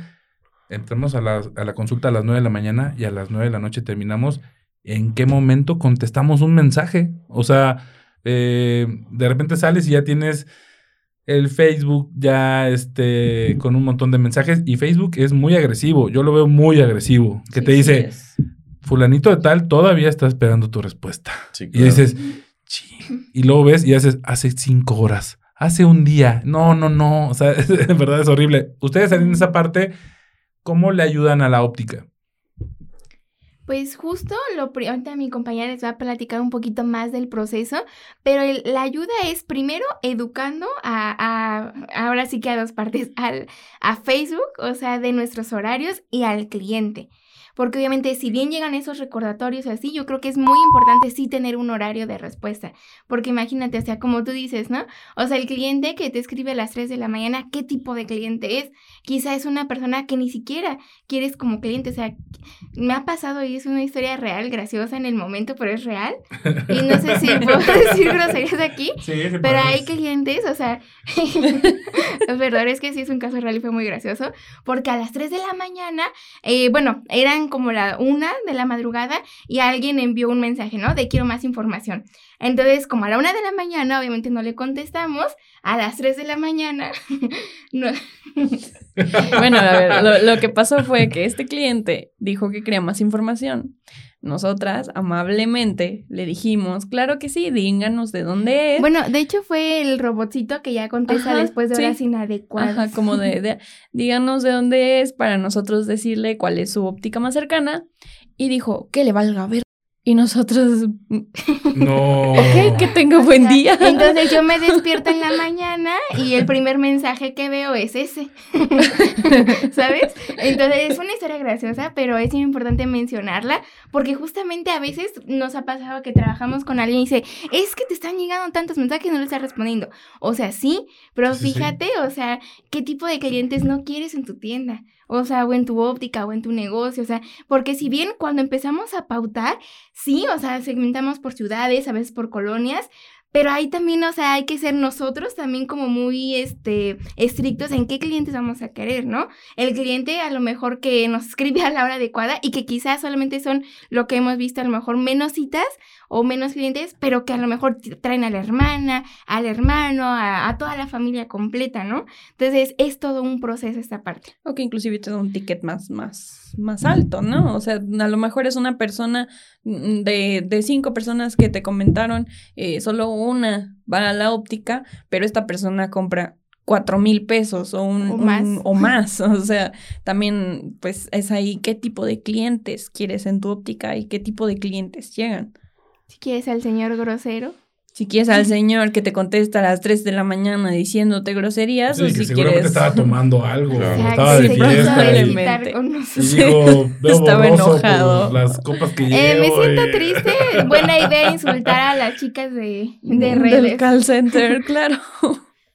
entramos a la, a la consulta a las 9 de la mañana y a las 9 de la noche terminamos. ¿En qué momento contestamos un mensaje? O sea, eh, de repente sales y ya tienes el Facebook ya este, con un montón de mensajes y Facebook es muy agresivo, yo lo veo muy agresivo, que te dice, fulanito de tal todavía está esperando tu respuesta. Y dices, y luego ves y haces, hace cinco horas, hace un día, no, no, no, o sea, en verdad es horrible. Ustedes en esa parte, ¿cómo le ayudan a la óptica? Pues justo lo ahorita mi compañera les va a platicar un poquito más del proceso, pero la ayuda es primero educando a, a, ahora sí que a dos partes, al, a Facebook, o sea, de nuestros horarios y al cliente porque obviamente si bien llegan esos recordatorios así, yo creo que es muy importante sí tener un horario de respuesta, porque imagínate, o sea, como tú dices, ¿no? O sea, el cliente que te escribe a las 3 de la mañana, ¿qué tipo de cliente es? Quizá es una persona que ni siquiera quieres como cliente, o sea, me ha pasado y es una historia real, graciosa en el momento, pero es real, y no sé si puedo decir groserías aquí, sí, pero hay clientes, o sea, perdón, es que sí es un caso real y fue muy gracioso, porque a las 3 de la mañana, eh, bueno, eran como la una de la madrugada y alguien envió un mensaje, ¿no? De quiero más información. Entonces, como a la una de la mañana, obviamente no le contestamos, a las tres de la mañana. bueno, a ver, lo, que pasó fue que este cliente dijo que quería más información. Nosotras amablemente le dijimos, claro que sí, díganos de dónde es. Bueno, de hecho fue el robotcito que ya contesta después de horas inadecuadas. Ajá, como de, de, díganos de dónde es para nosotros decirle cuál es su óptica más cercana. Y dijo, que le valga ver y nosotros. No. Ok, que tenga buen día. Entonces yo me despierto en la mañana y el primer mensaje que veo es ese. ¿Sabes? Entonces es una historia graciosa, pero es importante mencionarla porque justamente a veces nos ha pasado que trabajamos con alguien y dice, es que te están llegando tantos mensajes y no le estás respondiendo. O sea, sí, pero fíjate, o sea, qué tipo de clientes no quieres en tu tienda o sea, o en tu óptica o en tu negocio, o sea, porque si bien cuando empezamos a pautar, sí, o sea, segmentamos por ciudades, a veces por colonias, pero ahí también, o sea, hay que ser nosotros también como muy este, estrictos en qué clientes vamos a querer, ¿no? El cliente a lo mejor que nos escribe a la hora adecuada y que quizás solamente son lo que hemos visto, a lo mejor menos citas o menos clientes, pero que a lo mejor traen a la hermana, al hermano, a, toda la familia completa, ¿no? Entonces es todo un proceso esta parte. O que inclusive te da un ticket más, más, más alto, ¿no? O sea, a lo mejor es una persona mm, de, de cinco personas que te comentaron, eh, solo una va a la óptica, pero esta persona compra cuatro mil pesos o, un, más. o más. O sea, también pues es ahí qué tipo de clientes quieres en tu óptica y qué tipo de clientes llegan. Si quieres al señor grosero. Si quieres al señor que te contesta a las 3 de la mañana diciéndote groserías o si seguramente estaba tomando algo, estaba de fiesta. Y, estaba enojado. las copas que eh, Me siento triste. Buena idea insultar a las chicas de, de redes. Del call center, claro.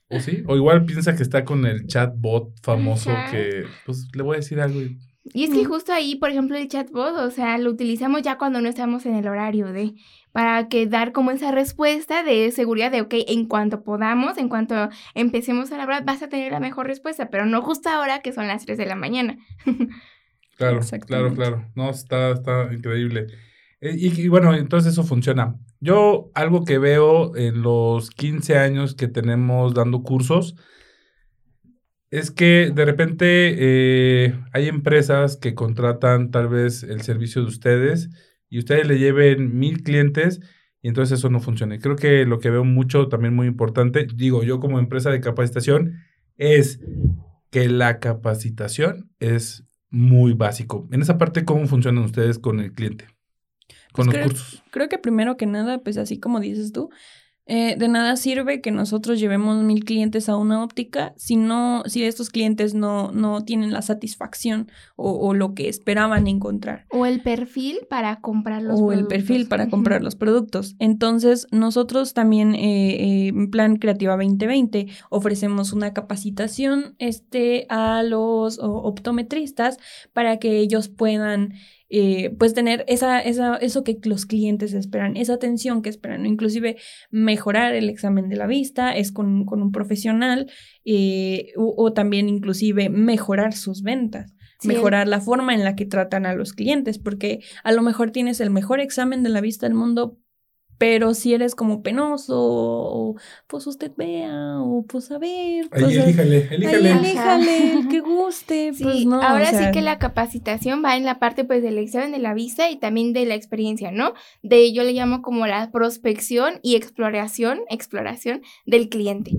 O sí, o igual piensa que está con el chatbot famoso que, pues, le voy a decir algo y y es que justo ahí, por ejemplo, el chatbot, o sea, lo utilizamos ya cuando no estamos en el horario de, para que dar como esa respuesta de seguridad de, ok, en cuanto podamos, en cuanto empecemos a hablar, vas a tener la mejor respuesta, pero no justo ahora que son las 3 de la mañana. claro, claro, claro. No, está, está increíble. Eh, y, y, bueno, entonces eso funciona. Yo algo que veo en los 15 años que tenemos dando cursos, es que de repente eh, hay empresas que contratan tal vez el servicio de ustedes y ustedes le lleven mil clientes y entonces eso no funciona. creo que lo que veo mucho, también muy importante, digo yo como empresa de capacitación, es que la capacitación es muy básico. En esa parte, ¿cómo funcionan ustedes con el cliente? Con Pues los creo, cursos. creo que primero que nada, pues así como dices tú, eh, de nada sirve que nosotros llevemos mil clientes a una óptica si no, si estos clientes no, no tienen la satisfacción o, o lo que esperaban encontrar. O el perfil para comprar los o el productos. perfil para comprar los productos. Entonces, nosotros también eh, eh, en Plan Creativa 2020 ofrecemos una capacitación este, a los o- optometristas para que ellos puedan eh, pues tener esa, esa, eso que los clientes esperan, esa atención que esperan, inclusive mejorar el examen de la vista, es con, con un profesional, eh, o, o también inclusive mejorar sus ventas Sí, mejorar la forma en la que tratan a los clientes, porque a lo mejor tienes el mejor examen de la vista del mundo, pero si eres como penoso, o pues usted vea, o pues a ver, Ahí, pues, elíjale, ahí elíjale. Ajá. elíjale, el que guste, Sí, pues no. ahora o sea, sí que la capacitación va en la parte pues del examen de la vista y también de la experiencia, ¿no? De yo le llamo como la prospección y exploración, exploración del cliente.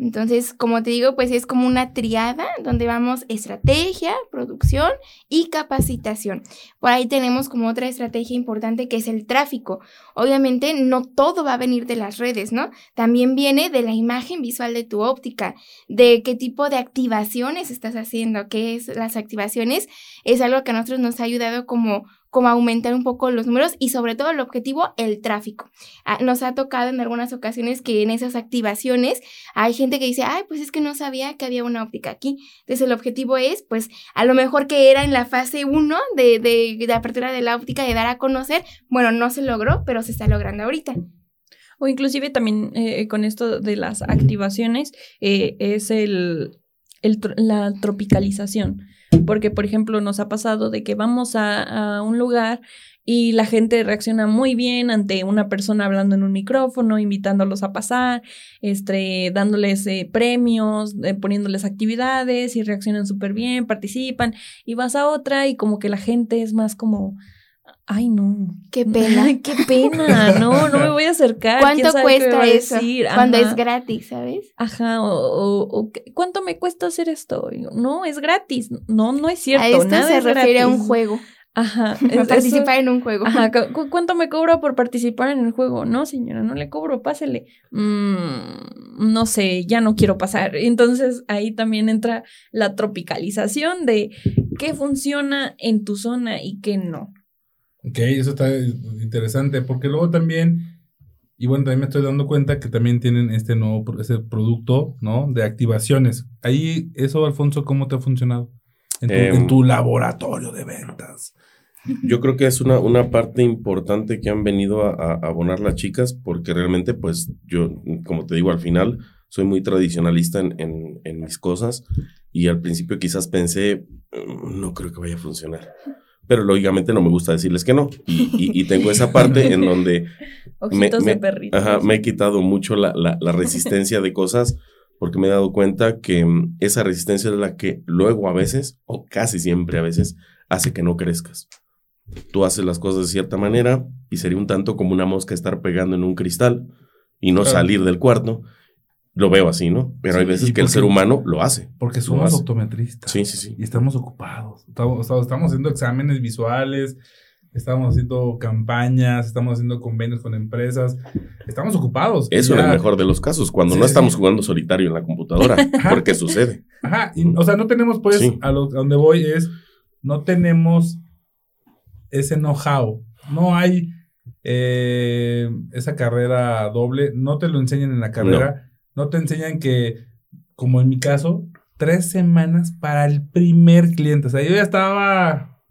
Entonces, como te digo, pues es como una triada donde vamos estrategia, producción y capacitación. Por ahí tenemos como otra estrategia importante que es el tráfico. Obviamente no todo va a venir de las redes, ¿no? También viene de la imagen visual de tu óptica, de qué tipo de activaciones estás haciendo, qué es las activaciones, es algo que a nosotros nos ha ayudado como como aumentar un poco los números y sobre todo el objetivo, el tráfico. Ah, nos ha tocado en algunas ocasiones que en esas activaciones hay gente que dice, ay, pues es que no sabía que había una óptica aquí. Entonces el objetivo es, pues, a lo mejor que era en la fase 1 de, de, apertura de la óptica, de dar a conocer, bueno, no se logró, pero se está logrando ahorita. O inclusive también eh, con esto de las activaciones, eh, es el, el la tropicalización. Porque, por ejemplo, nos ha pasado de que vamos a, un lugar y la gente reacciona muy bien ante una persona hablando en un micrófono, invitándolos a pasar, este, dándoles eh, premios, eh, poniéndoles actividades y reaccionan súper bien, participan. Y vas a otra y como que la gente es más como, ay no, Qué pena. Qué pena, no, no me voy a acercar. ¿Cuánto cuesta eso? decir, Cuando es gratis, ¿sabes? Ajá, o, o- o ¿qué- ¿cuánto me cuesta hacer esto? No, es gratis. No, no es cierto. a esto nada se es refiere a un juego. Ajá. Es- eso- participar en un juego. Ajá, cu- cu- ¿cuánto me cobra por participar en el juego? No, señora, no le cobro, pásele. Mm, no sé, ya no quiero pasar. Entonces ahí también entra la tropicalización de qué funciona en tu zona y qué no. Ok, eso está interesante, porque luego también, y bueno, también me estoy dando cuenta que también tienen este nuevo, ese producto, ¿no? De activaciones. Ahí, eso, Alfonso, ¿cómo te ha funcionado? En tu, Em, en tu laboratorio de ventas. Yo creo que es una, una parte importante que han venido a, a abonar las chicas, porque realmente, pues, yo, como te digo, al final soy muy tradicionalista en, en- en mis cosas y al principio quizás pensé, "Mm, no creo que vaya a funcionar. Pero lógicamente no me gusta decirles que no. Y, y- y tengo esa parte en donde Ojitos me- de perrito. Ajá, me he quitado mucho la, la- la resistencia de cosas porque me he dado cuenta que mm, esa resistencia es la que luego a veces, o casi siempre a veces, hace que no crezcas. Tú haces las cosas de cierta manera y sería un tanto como una mosca estar pegando en un cristal y no Claro. salir del cuarto. Lo veo así, ¿no? Pero hay veces ¿y que el ser humano lo hace. Porque somos hace. optometristas. Sí, sí, sí. Y estamos ocupados. Estamos, haciendo exámenes visuales, estamos haciendo campañas, estamos haciendo convenios con empresas. Estamos ocupados. Eso en ya- el mejor de los casos, cuando Sí, no sí. estamos jugando solitario en la computadora, porque sucede. Ajá, y, o sea, no tenemos pues, Sí. a, lo, a donde voy es, no tenemos ese know-how, no hay eh, esa carrera doble, no te lo enseñan en la carrera, no. Te enseñan que, como en mi caso, tres semanas para el primer cliente, o sea, yo ya estaba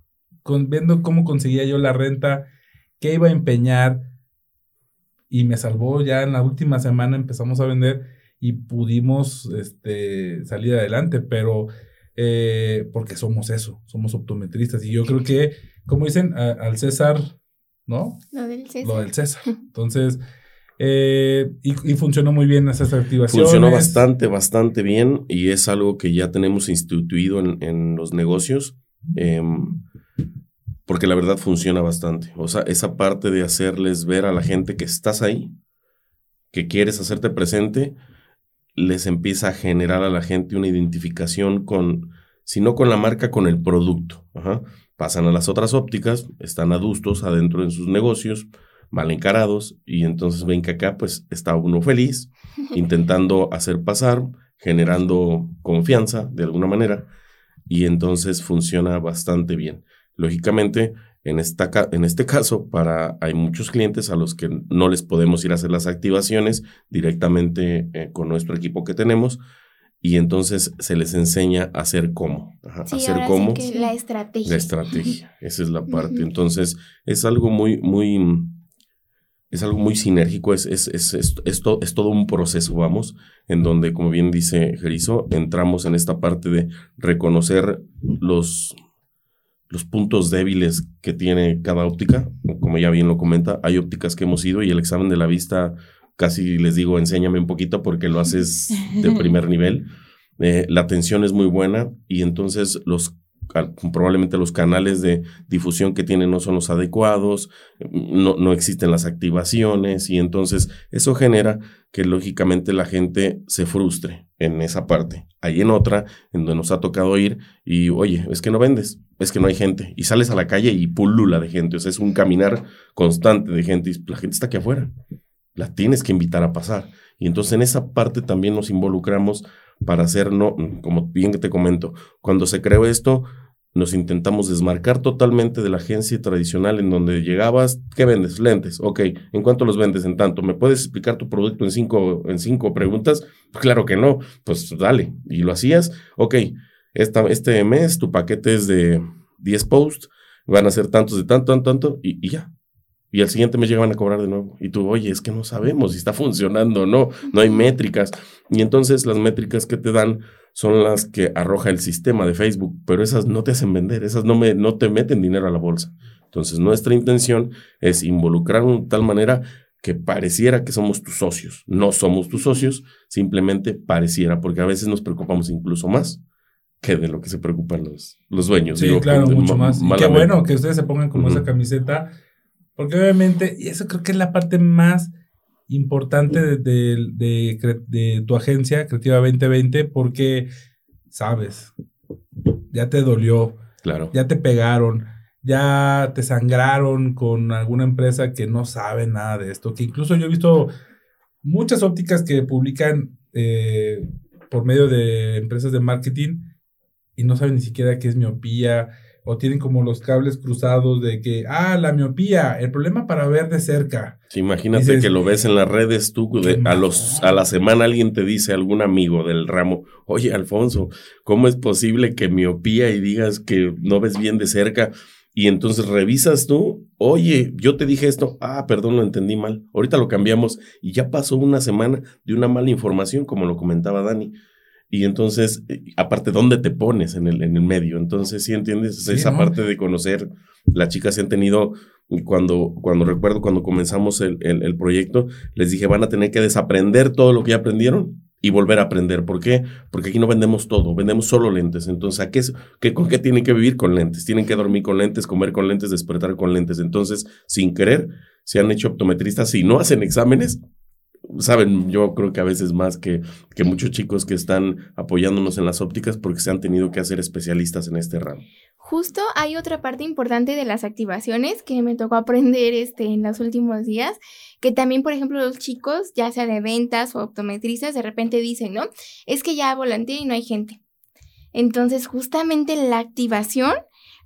con- viendo cómo conseguía yo la renta, qué iba a empeñar, y me salvó ya en la última semana empezamos a vender y pudimos este, salir adelante, pero eh, porque somos eso, somos optometristas. Y yo creo que, como dicen, a- al César, ¿no? Lo del César. Lo del César. Entonces, eh, y, funcionó muy bien esas activaciones. Funcionó bastante, bastante bien y es algo que ya tenemos instituido en, en los negocios, em, porque la verdad funciona bastante. O sea, esa parte de hacerles ver a la gente que estás ahí, que quieres hacerte presente, les empieza a generar a la gente una identificación con sino con la marca, con el producto. Pasan a las otras ópticas, están adustos adentro de sus negocios, mal encarados, y entonces ven que acá pues está uno feliz, intentando hacer pasar, generando confianza de alguna manera, y entonces funciona bastante bien. Lógicamente, en, esta, en este caso, para, hay muchos clientes a los que no les podemos ir a hacer las activaciones directamente eh, con nuestro equipo que tenemos, y entonces se les enseña a hacer cómo. hacer cómo. la estrategia. La estrategia, esa es la parte. Entonces, es algo muy, muy, es algo muy sinérgico, es, es, es, es, es, todo un proceso, vamos, en donde, como bien dice Jerizo, entramos en esta parte de reconocer los, los puntos débiles que tiene cada óptica. Como ya bien lo comenta, hay ópticas que hemos ido y el examen de la vista casi les digo, enséñame un poquito porque lo haces de primer nivel. Eh, la atención es muy buena y entonces los probablemente los canales de difusión que tienen no son los adecuados, no, no existen las activaciones y entonces eso genera que lógicamente la gente se frustre en esa parte. Hay en otra, en donde nos ha tocado ir y, oye, es que no vendes, es que no hay gente. Y sales a la calle y pulula de gente, o sea, es un caminar constante de gente y la gente está aquí afuera la tienes que invitar a pasar. Y entonces en esa parte también nos involucramos para hacer, no, como bien que te comento, cuando se creó esto, nos intentamos desmarcar totalmente de la agencia tradicional en donde llegabas, ¿qué vendes? Lentes, ok, ¿en cuánto los vendes? En tanto, ¿me puedes explicar tu producto en cinco, en cinco preguntas? claro que no, pues dale, y lo hacías, ok, esta, este mes tu paquete es de 10 posts, van a ser tantos de tanto, tanto, tanto, y, y ya, y al siguiente mes llegaban a cobrar de nuevo. Y tú, oye, es que no sabemos si está funcionando o no, no hay métricas. Y entonces las métricas que te dan son las que arroja el sistema de Facebook, pero esas no te hacen vender, esas no, me, no te meten dinero a la bolsa. Entonces nuestra intención es involucrar de tal manera que pareciera que somos tus socios. No somos tus socios, simplemente pareciera, porque a veces nos preocupamos incluso más que de lo que se preocupan los, los dueños. Sí, claro, mucho más. Y qué bueno que ustedes se pongan como esa camiseta porque obviamente, y eso creo que es la parte más importante de, tu agencia, Creativa 2020, porque, sabes, ya te dolió, claro. ya te pegaron, ya te sangraron con alguna empresa que no sabe nada de esto, que incluso yo he visto muchas ópticas que publican eh, por medio de empresas de marketing y no saben ni siquiera qué es miopía, o tienen como los cables cruzados de que, ah, la miopía, el problema para ver de cerca. imagínate que lo ves en las redes tú, a, los, a la semana alguien te dice, algún amigo del ramo, oye, Alfonso, ¿cómo es posible que miopía y digas que no ves bien de cerca? Y entonces revisas tú, oye, yo te dije esto, ah, perdón, lo entendí mal, ahorita lo cambiamos y ya pasó una semana de una mala información, como lo comentaba Dani. Y entonces, eh, aparte, ¿dónde te pones en el, en el medio? Entonces, ¿sí entiendes? Esa parte de conocer, las chicas se han tenido, cuando, cuando recuerdo cuando comenzamos el, el, proyecto, les dije, van a tener que desaprender todo lo que ya aprendieron y volver a aprender. ¿Por qué? Porque aquí no vendemos todo, vendemos solo lentes. Entonces, ¿a qué, qué, ¿con qué tienen que vivir con lentes? Tienen que dormir con lentes, comer con lentes, despertar con lentes. Entonces, sin querer, se han hecho optometristas. Si no hacen exámenes, saben, yo creo que a veces más que, que muchos chicos que están apoyándonos en las ópticas porque se han tenido que hacer especialistas en este ramo. Justo hay otra parte importante de las activaciones que me tocó aprender este, en los últimos días, que también, por ejemplo, los chicos, ya sea de ventas o optometristas, de repente dicen, ¿no? Es que ya volanteé y no hay gente. Entonces, justamente la activación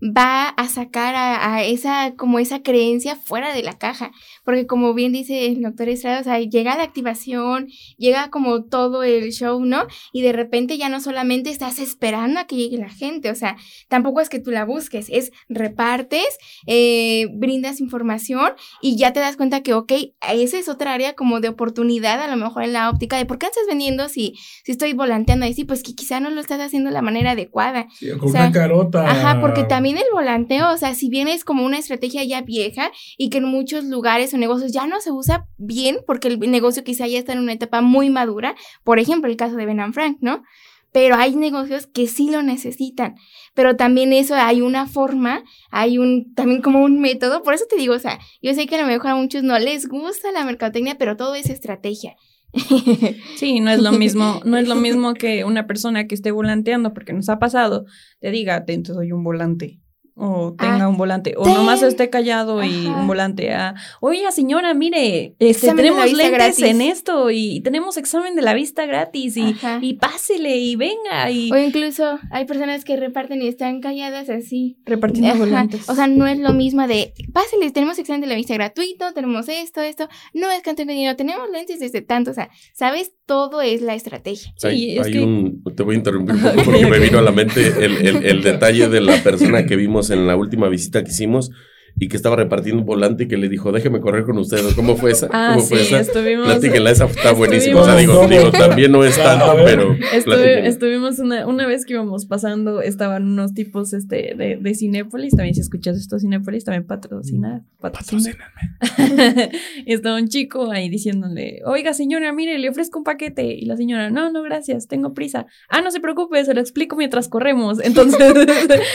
va a sacar a, esa, como esa creencia fuera de la caja. Porque como bien dice el doctor Estrada, o sea, llega la activación, llega como todo el show, ¿no? Y de repente ya no solamente estás esperando a que llegue la gente, o sea, tampoco es que tú la busques, es repartes, eh, brindas información y ya te das cuenta que, ok, esa es otra área como de oportunidad, a lo mejor en la óptica, de por qué estás vendiendo si, si estoy volanteando ahí, sí, pues que quizá no lo estás haciendo de la manera adecuada. con una carota. Ajá, porque también el volanteo, o sea, si bien es como una estrategia ya vieja y que en muchos lugares o negocios ya no se usa bien porque el negocio quizá ya está en una etapa muy madura, por ejemplo, el caso de Ben Frank, ¿no? Pero hay negocios que sí lo necesitan, pero también eso hay una forma, hay un, también como un método, por eso te digo, o sea, yo sé que a lo mejor a muchos no les gusta la mercadotecnia, pero todo es estrategia. Sí, no es lo mismo, no es lo mismo que una persona que esté volanteando, porque nos ha pasado, te diga, soy un volante o tenga Ah, un volante, o ten. nomás esté callado y un volante a, oiga señora, mire, este, tenemos lentes gratis". en esto y tenemos examen de la vista gratis y, pásele y venga y O incluso hay personas que reparten y están calladas así. repartiendo Ajá. volantes. O sea, no es lo mismo de, páseles, tenemos examen de la vista gratuito, tenemos esto, esto, no es que dinero, tenemos lentes desde tanto, o sea, ¿sabes? Todo es la estrategia. Sí, hay, es hay que- un, te voy a interrumpir un poco porque me vino a la mente el, el- el detalle de la persona que vimos en la última visita que hicimos y que estaba repartiendo un volante y que le dijo, déjeme correr con ustedes. ¿Cómo fue esa? Ah, ¿Cómo sí, fue esa? estuvimos. Platíquenla, esa está buenísima. O sea, digo, digo, también no es A tanto, pero Estuve- estuvimos una, una vez que íbamos pasando, estaban unos tipos este, de, de Cinépolis, también si escuchas esto Cinépolis, también patrocina, patrocina. Patrocínenme. y estaba un chico ahí diciéndole, oiga señora, mire, le ofrezco un paquete. Y la señora, no, no, gracias, tengo prisa. Ah, no se preocupe, se lo explico mientras corremos. Entonces,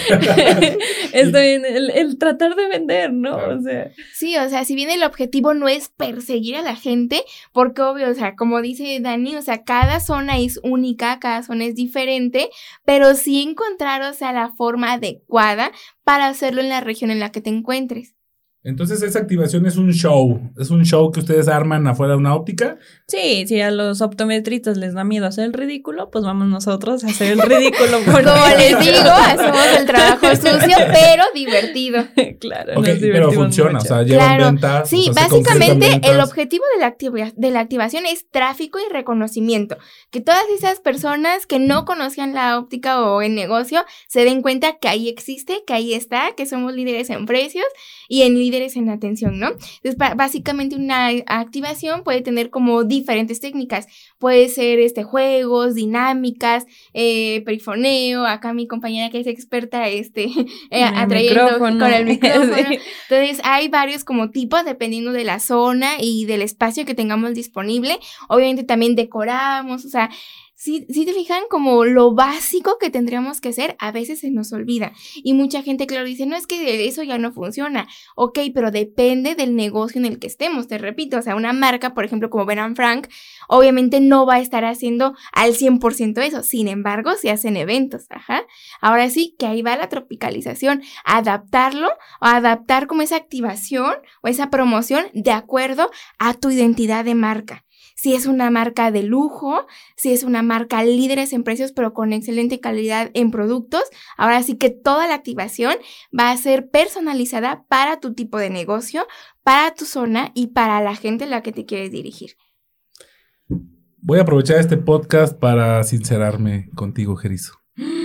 está bien, el, el tratar de vender, ¿no? Claro. O sea, Sí, o sea, si bien el objetivo no es perseguir a la gente, porque obvio, o sea, como dice Dani, o sea, cada zona es única, cada zona es diferente, pero sí encontrar, o sea, la forma adecuada para hacerlo en la región en la que te encuentres. Entonces, esa activación es un show. Es un show que ustedes arman afuera de una óptica. sí, si a los optometristas les da miedo hacer el ridículo, pues vamos nosotros a hacer el ridículo. por Como les digo, hacemos el trabajo sucio, pero divertido. claro, pero funciona. mucho. O sea, llevan Claro. ventas. Sí, o sea, básicamente el objetivo de la, activa- de la activación es tráfico y reconocimiento. Que todas esas personas que no conocían la óptica o el negocio se den cuenta que ahí existe, que ahí está, que somos líderes en precios y en líderes en atención, ¿no? Entonces, básicamente una activación puede tener como diferentes técnicas. Puede ser este juegos, dinámicas, eh, perifoneo, acá mi compañera que es experta este eh, atrayendo con el micrófono. Sí. Entonces, hay varios como tipos dependiendo de la zona y del espacio que tengamos disponible. Obviamente también decoramos, o sea, si, si te fijan como lo básico que tendríamos que hacer, a veces se nos olvida. Y mucha gente, claro, dice, no es que eso ya no funciona. Ok, pero depende del negocio en el que estemos, te repito. O sea, una marca, por ejemplo, como Ben Frank, obviamente no va a estar haciendo al 100% eso. Sin embargo, se hacen eventos, ajá. Ahora sí, que ahí va la tropicalización, adaptarlo o adaptar como esa activación o esa promoción de acuerdo a tu identidad de marca. Si es una marca de lujo, si es una marca líderes en precios pero con excelente calidad en productos, ahora sí que toda la activación va a ser personalizada para tu tipo de negocio, para tu zona y para la gente a la que te quieres dirigir. Voy a aprovechar este podcast para sincerarme contigo, Jerizo.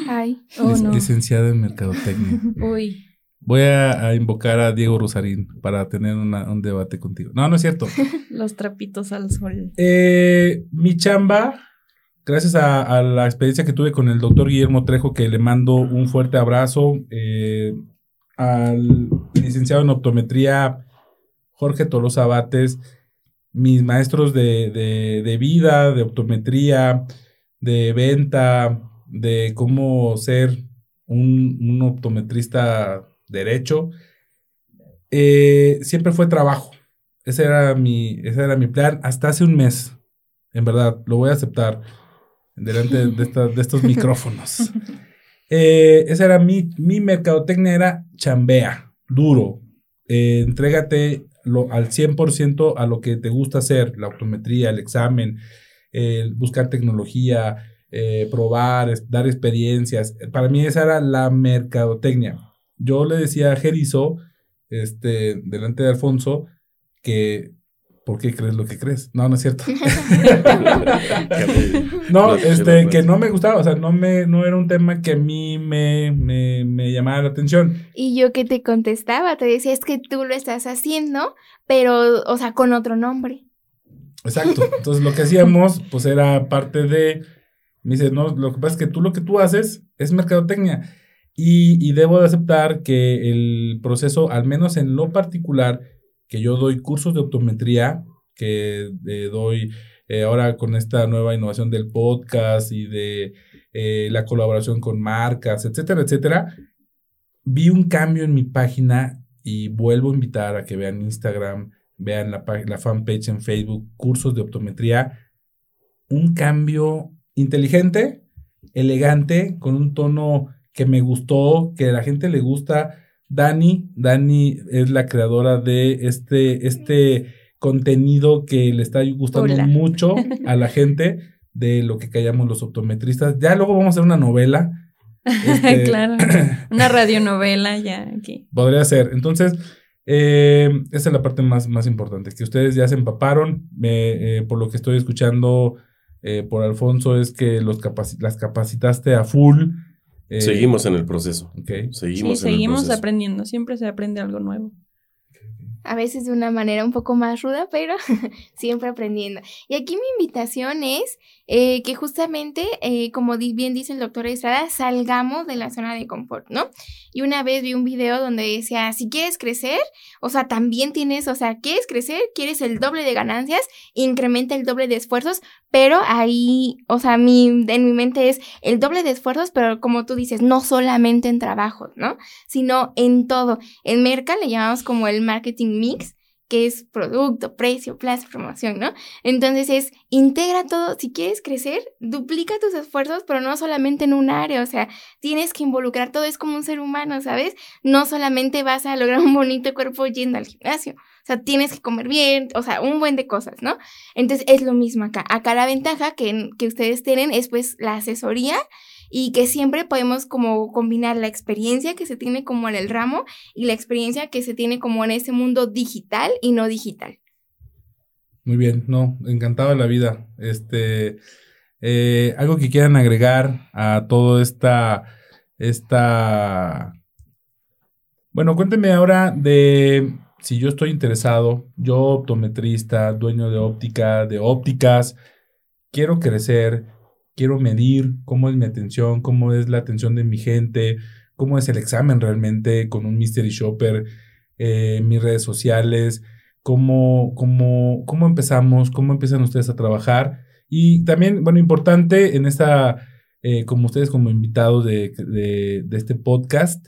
Ay, Oh, Lic- no. Licenciada en Mercadotecnia. Uy. Voy a, a invocar a Diego Rosarín para tener una- un debate contigo. No, no es cierto. Los trapitos al sol. Eh, mi chamba, gracias a, a la experiencia que tuve con el doctor Guillermo Trejo, que le mando un fuerte abrazo, eh, al licenciado en optometría Jorge Tolosa Bates, mis maestros de, de- de vida, de optometría, de venta, de cómo ser un, un optometrista derecho, eh, siempre fue trabajo. Ese era mi, ese era mi plan hasta hace un mes. En verdad, lo voy a aceptar delante de, esta- de estos micrófonos. Eh, esa era mi, mi mercadotecnia, era chambea, duro. Eh, entrégate lo, al 100% a lo que te gusta hacer, la optometría, el examen, buscar tecnología, eh, probar, dar experiencias. Para mí esa era la mercadotecnia. Yo le decía a Jerizo, este, delante de Alfonso, que ¿por qué crees lo que crees? No, no es cierto. No, este, que no me gustaba, o sea, no me, no era un tema que a mí me, me, me llamara la atención. Y yo que te contestaba, te decía, es que tú lo estás haciendo, pero, o sea, con otro nombre. Exacto. Entonces lo que hacíamos, pues era parte de, me dice, no, lo que pasa es que tú lo que tú haces es mercadotecnia. Y, y debo de aceptar que el proceso, al menos en lo particular, que yo doy cursos de optometría, que eh, doy eh, ahora con esta nueva innovación del podcast y de eh, la colaboración con marcas, etcétera, etcétera, vi un cambio en mi página y vuelvo a invitar a que vean Instagram, vean la, la fanpage en Facebook, cursos de optometría, un cambio inteligente, elegante, con un tono que me gustó, que a la gente le gusta. Dani, Dani es la creadora de este, este contenido que le está gustando Hola. mucho a la gente de lo que callamos los optometristas. Ya luego vamos a hacer una novela. Este, claro. Una radionovela ya aquí. Podría ser. Entonces, eh, esa es la parte más, más importante, que ustedes ya se empaparon. eh, por lo que estoy escuchando eh, por Alfonso, es que los capaci- las capacitaste a full. Eh, Seguimos en el proceso. Ok. Seguimos Sí, en el seguimos proceso. aprendiendo. Siempre se aprende algo nuevo. A veces de una manera un poco más ruda, pero siempre aprendiendo. Y aquí mi invitación es eh, que justamente, eh, como bien dice el doctor Estrada, salgamos de la zona de confort, ¿no? Y una vez vi un video donde decía, si quieres crecer, o sea, también tienes, o sea, quieres crecer, quieres el doble de ganancias, incrementa el doble de esfuerzos, pero ahí, o sea, mi, en mi mente es el doble de esfuerzos, pero como tú dices, no solamente en trabajo, ¿no? Sino en todo. En Merca le llamamos como el marketing mix, que es producto, precio, plaza, promoción, ¿no? Entonces es integra todo. Si quieres crecer, duplica tus esfuerzos, pero no solamente en un área, o sea, tienes que involucrar todo, es como un ser humano, ¿sabes? No solamente vas a lograr un bonito cuerpo yendo al gimnasio, o sea, tienes que comer bien, o sea, un buen de cosas, ¿no? Entonces es lo mismo acá. Acá la ventaja que, que ustedes tienen es pues la asesoría y que siempre podemos como combinar la experiencia que se tiene como en el ramo y la experiencia que se tiene como en ese mundo digital y no digital. Muy bien, no, encantado de la vida. Este, eh, algo que quieran agregar a todo esta, esta. Bueno, cuéntenme ahora de si yo estoy interesado, yo optometrista, dueño de óptica, de ópticas, quiero crecer, quiero medir cómo es mi atención, cómo es la atención de mi gente, cómo es el examen realmente con un mystery shopper, eh, mis redes sociales cómo, cómo, cómo empezamos, cómo empiezan ustedes a trabajar. Y también, bueno, importante en esta, eh, como ustedes como invitados de, de, este podcast,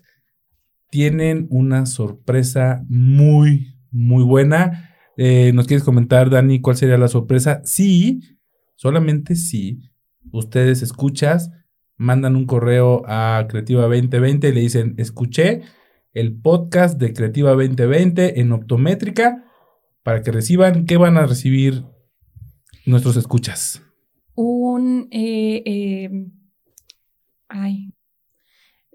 tienen una sorpresa muy, muy buena. Eh, ¿Nos quieres comentar, Dani, cuál sería la sorpresa? Sí, solamente si ustedes escuchas, mandan un correo a Creativa 2020 y le dicen, escuché el podcast de Creativa 2020 en Optométrica para que reciban, ¿qué van a recibir nuestros escuchas? Un, eh, eh, ay,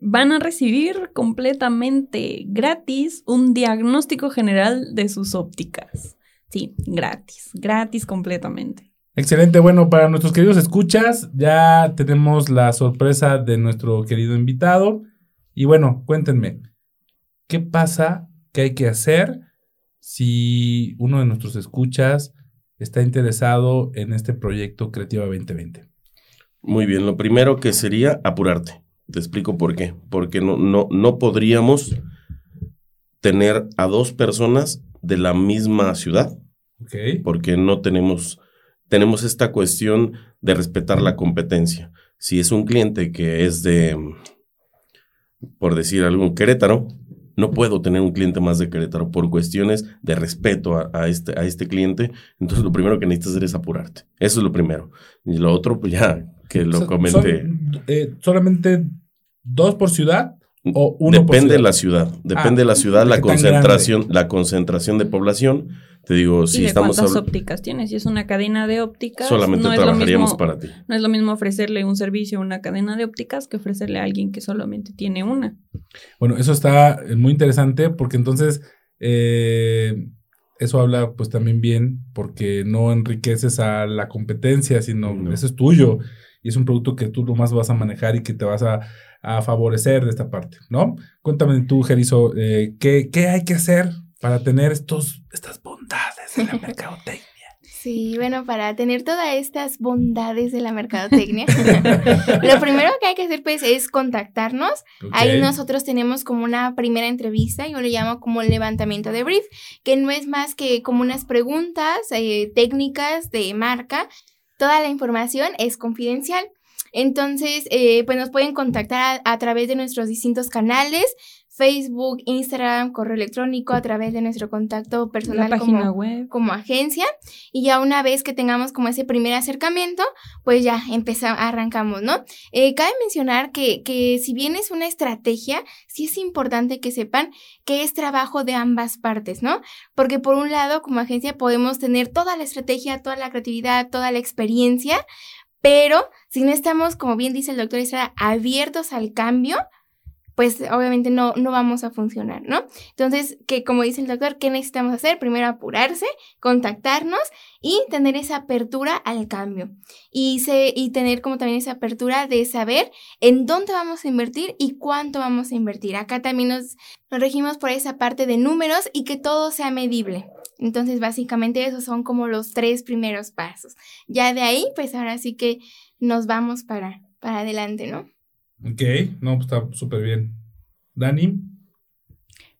van a recibir completamente gratis un diagnóstico general de sus ópticas. Sí, gratis, gratis completamente. Excelente, bueno, para nuestros queridos escuchas, ya tenemos la sorpresa de nuestro querido invitado. Y bueno, cuéntenme, ¿qué pasa? ¿Qué hay que hacer si uno de nuestros escuchas está interesado en este proyecto Creativa 2020? Muy bien, lo primero que sería apurarte. Te explico por qué. Porque no, no, no podríamos tener a dos personas de la misma ciudad, Ok. porque no tenemos, tenemos esta cuestión de respetar la competencia. Si es un cliente que es de, por decir algún Querétaro, no puedo tener un cliente más de Querétaro por cuestiones de respeto a, a este, a este cliente. Entonces, lo primero que necesitas hacer es apurarte. Eso es lo primero. Y lo otro, pues ya que lo So- comenté. son, eh, ¿Solamente dos por ciudad? o uno por Depende de ciudad? la ciudad. Depende Ah, de la ciudad, la ¿qué tan concentración, la concentración de población. Te digo, si ¿Y de estamos cuántas habl- ópticas tienes? Si es una cadena de ópticas, solamente no es, lo trabajaríamos mismo, para ti. no es lo mismo ofrecerle un servicio a una cadena de ópticas que ofrecerle a alguien que solamente tiene una. Bueno, eso está eh, muy interesante porque entonces eh, eso habla pues también bien porque no enriqueces a la competencia, sino No. eso es tuyo y es un producto que tú nomás vas a manejar y que te vas a, a favorecer de esta parte, ¿no? Cuéntame tú, Jerizo, eh, ¿qué, ¿qué hay que hacer para tener estos, estas bondades de la mercadotecnia? Sí, bueno, para tener todas estas bondades de la mercadotecnia, lo primero que hay que hacer pues es contactarnos. Ahí Ok. nosotros tenemos como una primera entrevista, yo le llamo como el levantamiento de brief, que no es más que como unas preguntas eh, técnicas de marca. Toda la información es confidencial. Entonces, eh, pues nos pueden contactar a, a través de nuestros distintos canales, Facebook, Instagram, correo electrónico, a través de nuestro contacto personal como, web. como agencia. Y ya una vez que tengamos como ese primer acercamiento, pues ya empezamos, arrancamos, ¿no? Eh, cabe mencionar que, que si bien es una estrategia, sí es importante que sepan que es trabajo de ambas partes, ¿no? Porque por un lado, como agencia podemos tener toda la estrategia, toda la creatividad, toda la experiencia, pero si no estamos, como bien dice el doctor Estrada, abiertos al cambio, pues obviamente no, no vamos a funcionar, ¿no? Entonces, que como dice el doctor, ¿qué necesitamos hacer? Primero apurarse, contactarnos y tener esa apertura al cambio. Y, se, y tener como también esa apertura de saber en dónde vamos a invertir y cuánto vamos a invertir. Acá también nos, nos regimos por esa parte de números y que todo sea medible. Entonces, básicamente esos son como los tres primeros pasos. Ya de ahí, pues ahora sí que nos vamos para, para adelante, ¿no? Ok, no, pues está súper bien. Dani.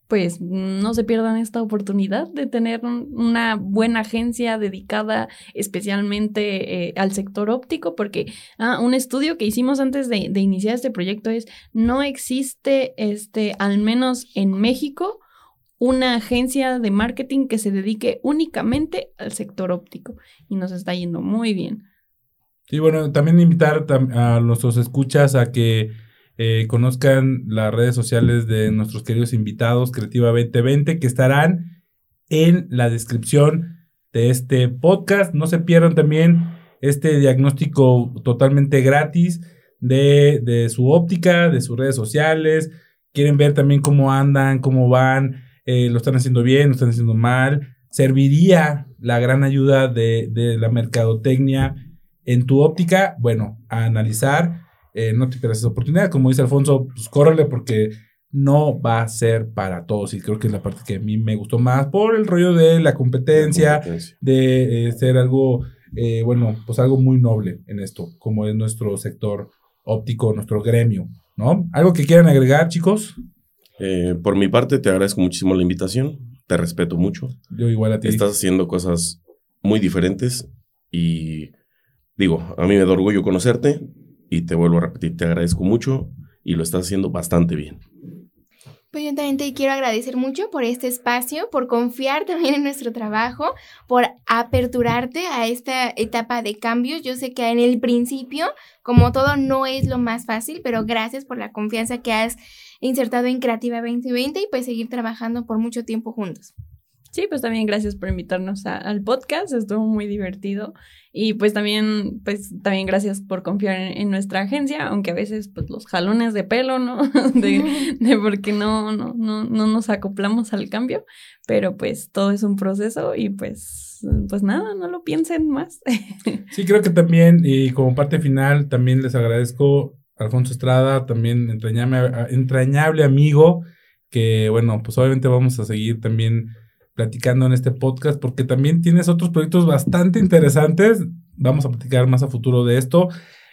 Pues no se pierdan esta oportunidad de tener un- una buena agencia dedicada especialmente eh, al sector óptico, porque ah, un estudio que hicimos antes de, de iniciar este proyecto es, no existe, este, al menos en México, una agencia de marketing que se dedique únicamente al sector óptico y nos está yendo muy bien. Sí, bueno, también invitar a nuestros escuchas a que eh, conozcan las redes sociales de nuestros queridos invitados Creativa 2020 que estarán en la descripción de este podcast. No se pierdan también este diagnóstico totalmente gratis de, de su óptica, de sus redes sociales. Quieren ver también cómo andan, cómo van, eh, lo están haciendo bien, lo están haciendo mal. Serviría la gran ayuda de, de la mercadotecnia en tu óptica, bueno, a analizar, eh, no te pierdas esa oportunidad, como dice Alfonso, pues córrele porque no va a ser para todos y creo que es la parte que a mí me gustó más por el rollo de la competencia, Competencia. de eh, ser algo, eh, bueno, pues algo muy noble en esto, como es nuestro sector óptico, nuestro gremio, ¿no? ¿Algo que quieran agregar, chicos? Por mi parte, te agradezco muchísimo la invitación. Te respeto mucho. Yo igual a ti. Estás haciendo cosas muy diferentes y digo, a mí me da orgullo conocerte y te vuelvo a repetir, te agradezco mucho y lo estás haciendo bastante bien. Pues yo también te quiero agradecer mucho por este espacio, por confiar también en nuestro trabajo, por aperturarte a esta etapa de cambios. Yo sé que en el principio, como todo, no es lo más fácil, pero gracias por la confianza que has insertado en Creativa 2020 y pues seguir trabajando por mucho tiempo juntos. Sí, pues también gracias por invitarnos a- al podcast, estuvo muy divertido y pues también, pues también gracias por confiar en, en nuestra agencia, aunque a veces pues los jalones de pelo, ¿no? De, de porque no, no, no, no nos acoplamos al cambio, pero pues todo es un proceso y pues, pues nada, no lo piensen más. Sí, creo que también, y como parte final, también les agradezco a Alfonso Estrada, también entrañable, entrañable amigo, que bueno, pues obviamente vamos a seguir también platicando en este podcast, porque también tienes otros proyectos bastante interesantes. Vamos a platicar más a futuro de esto.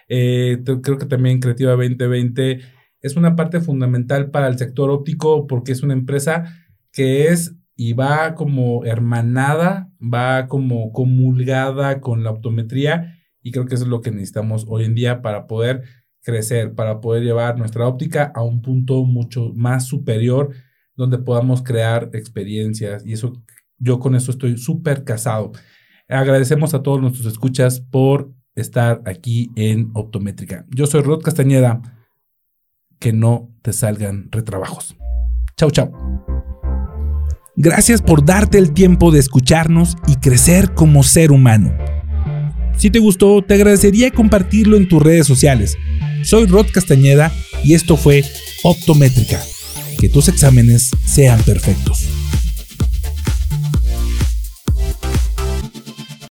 Eh, creo que también Creativa 2020 es una parte fundamental para el sector óptico, porque es una empresa que es y va como hermanada, va como comulgada con la optometría y creo que eso es lo que necesitamos hoy en día para poder crecer, para poder llevar nuestra óptica a un punto mucho más superior donde podamos crear experiencias y eso yo con eso estoy súper casado. Agradecemos a todos nuestros escuchas por estar aquí en Optométrica. Yo soy Rod Castañeda. Que no te salgan retrabajos. Chau, chau. Gracias por darte el tiempo de escucharnos y crecer como ser humano. Si te gustó, te agradecería compartirlo en tus redes sociales. Soy Rod Castañeda y esto fue Optométrica. Que tus exámenes sean perfectos.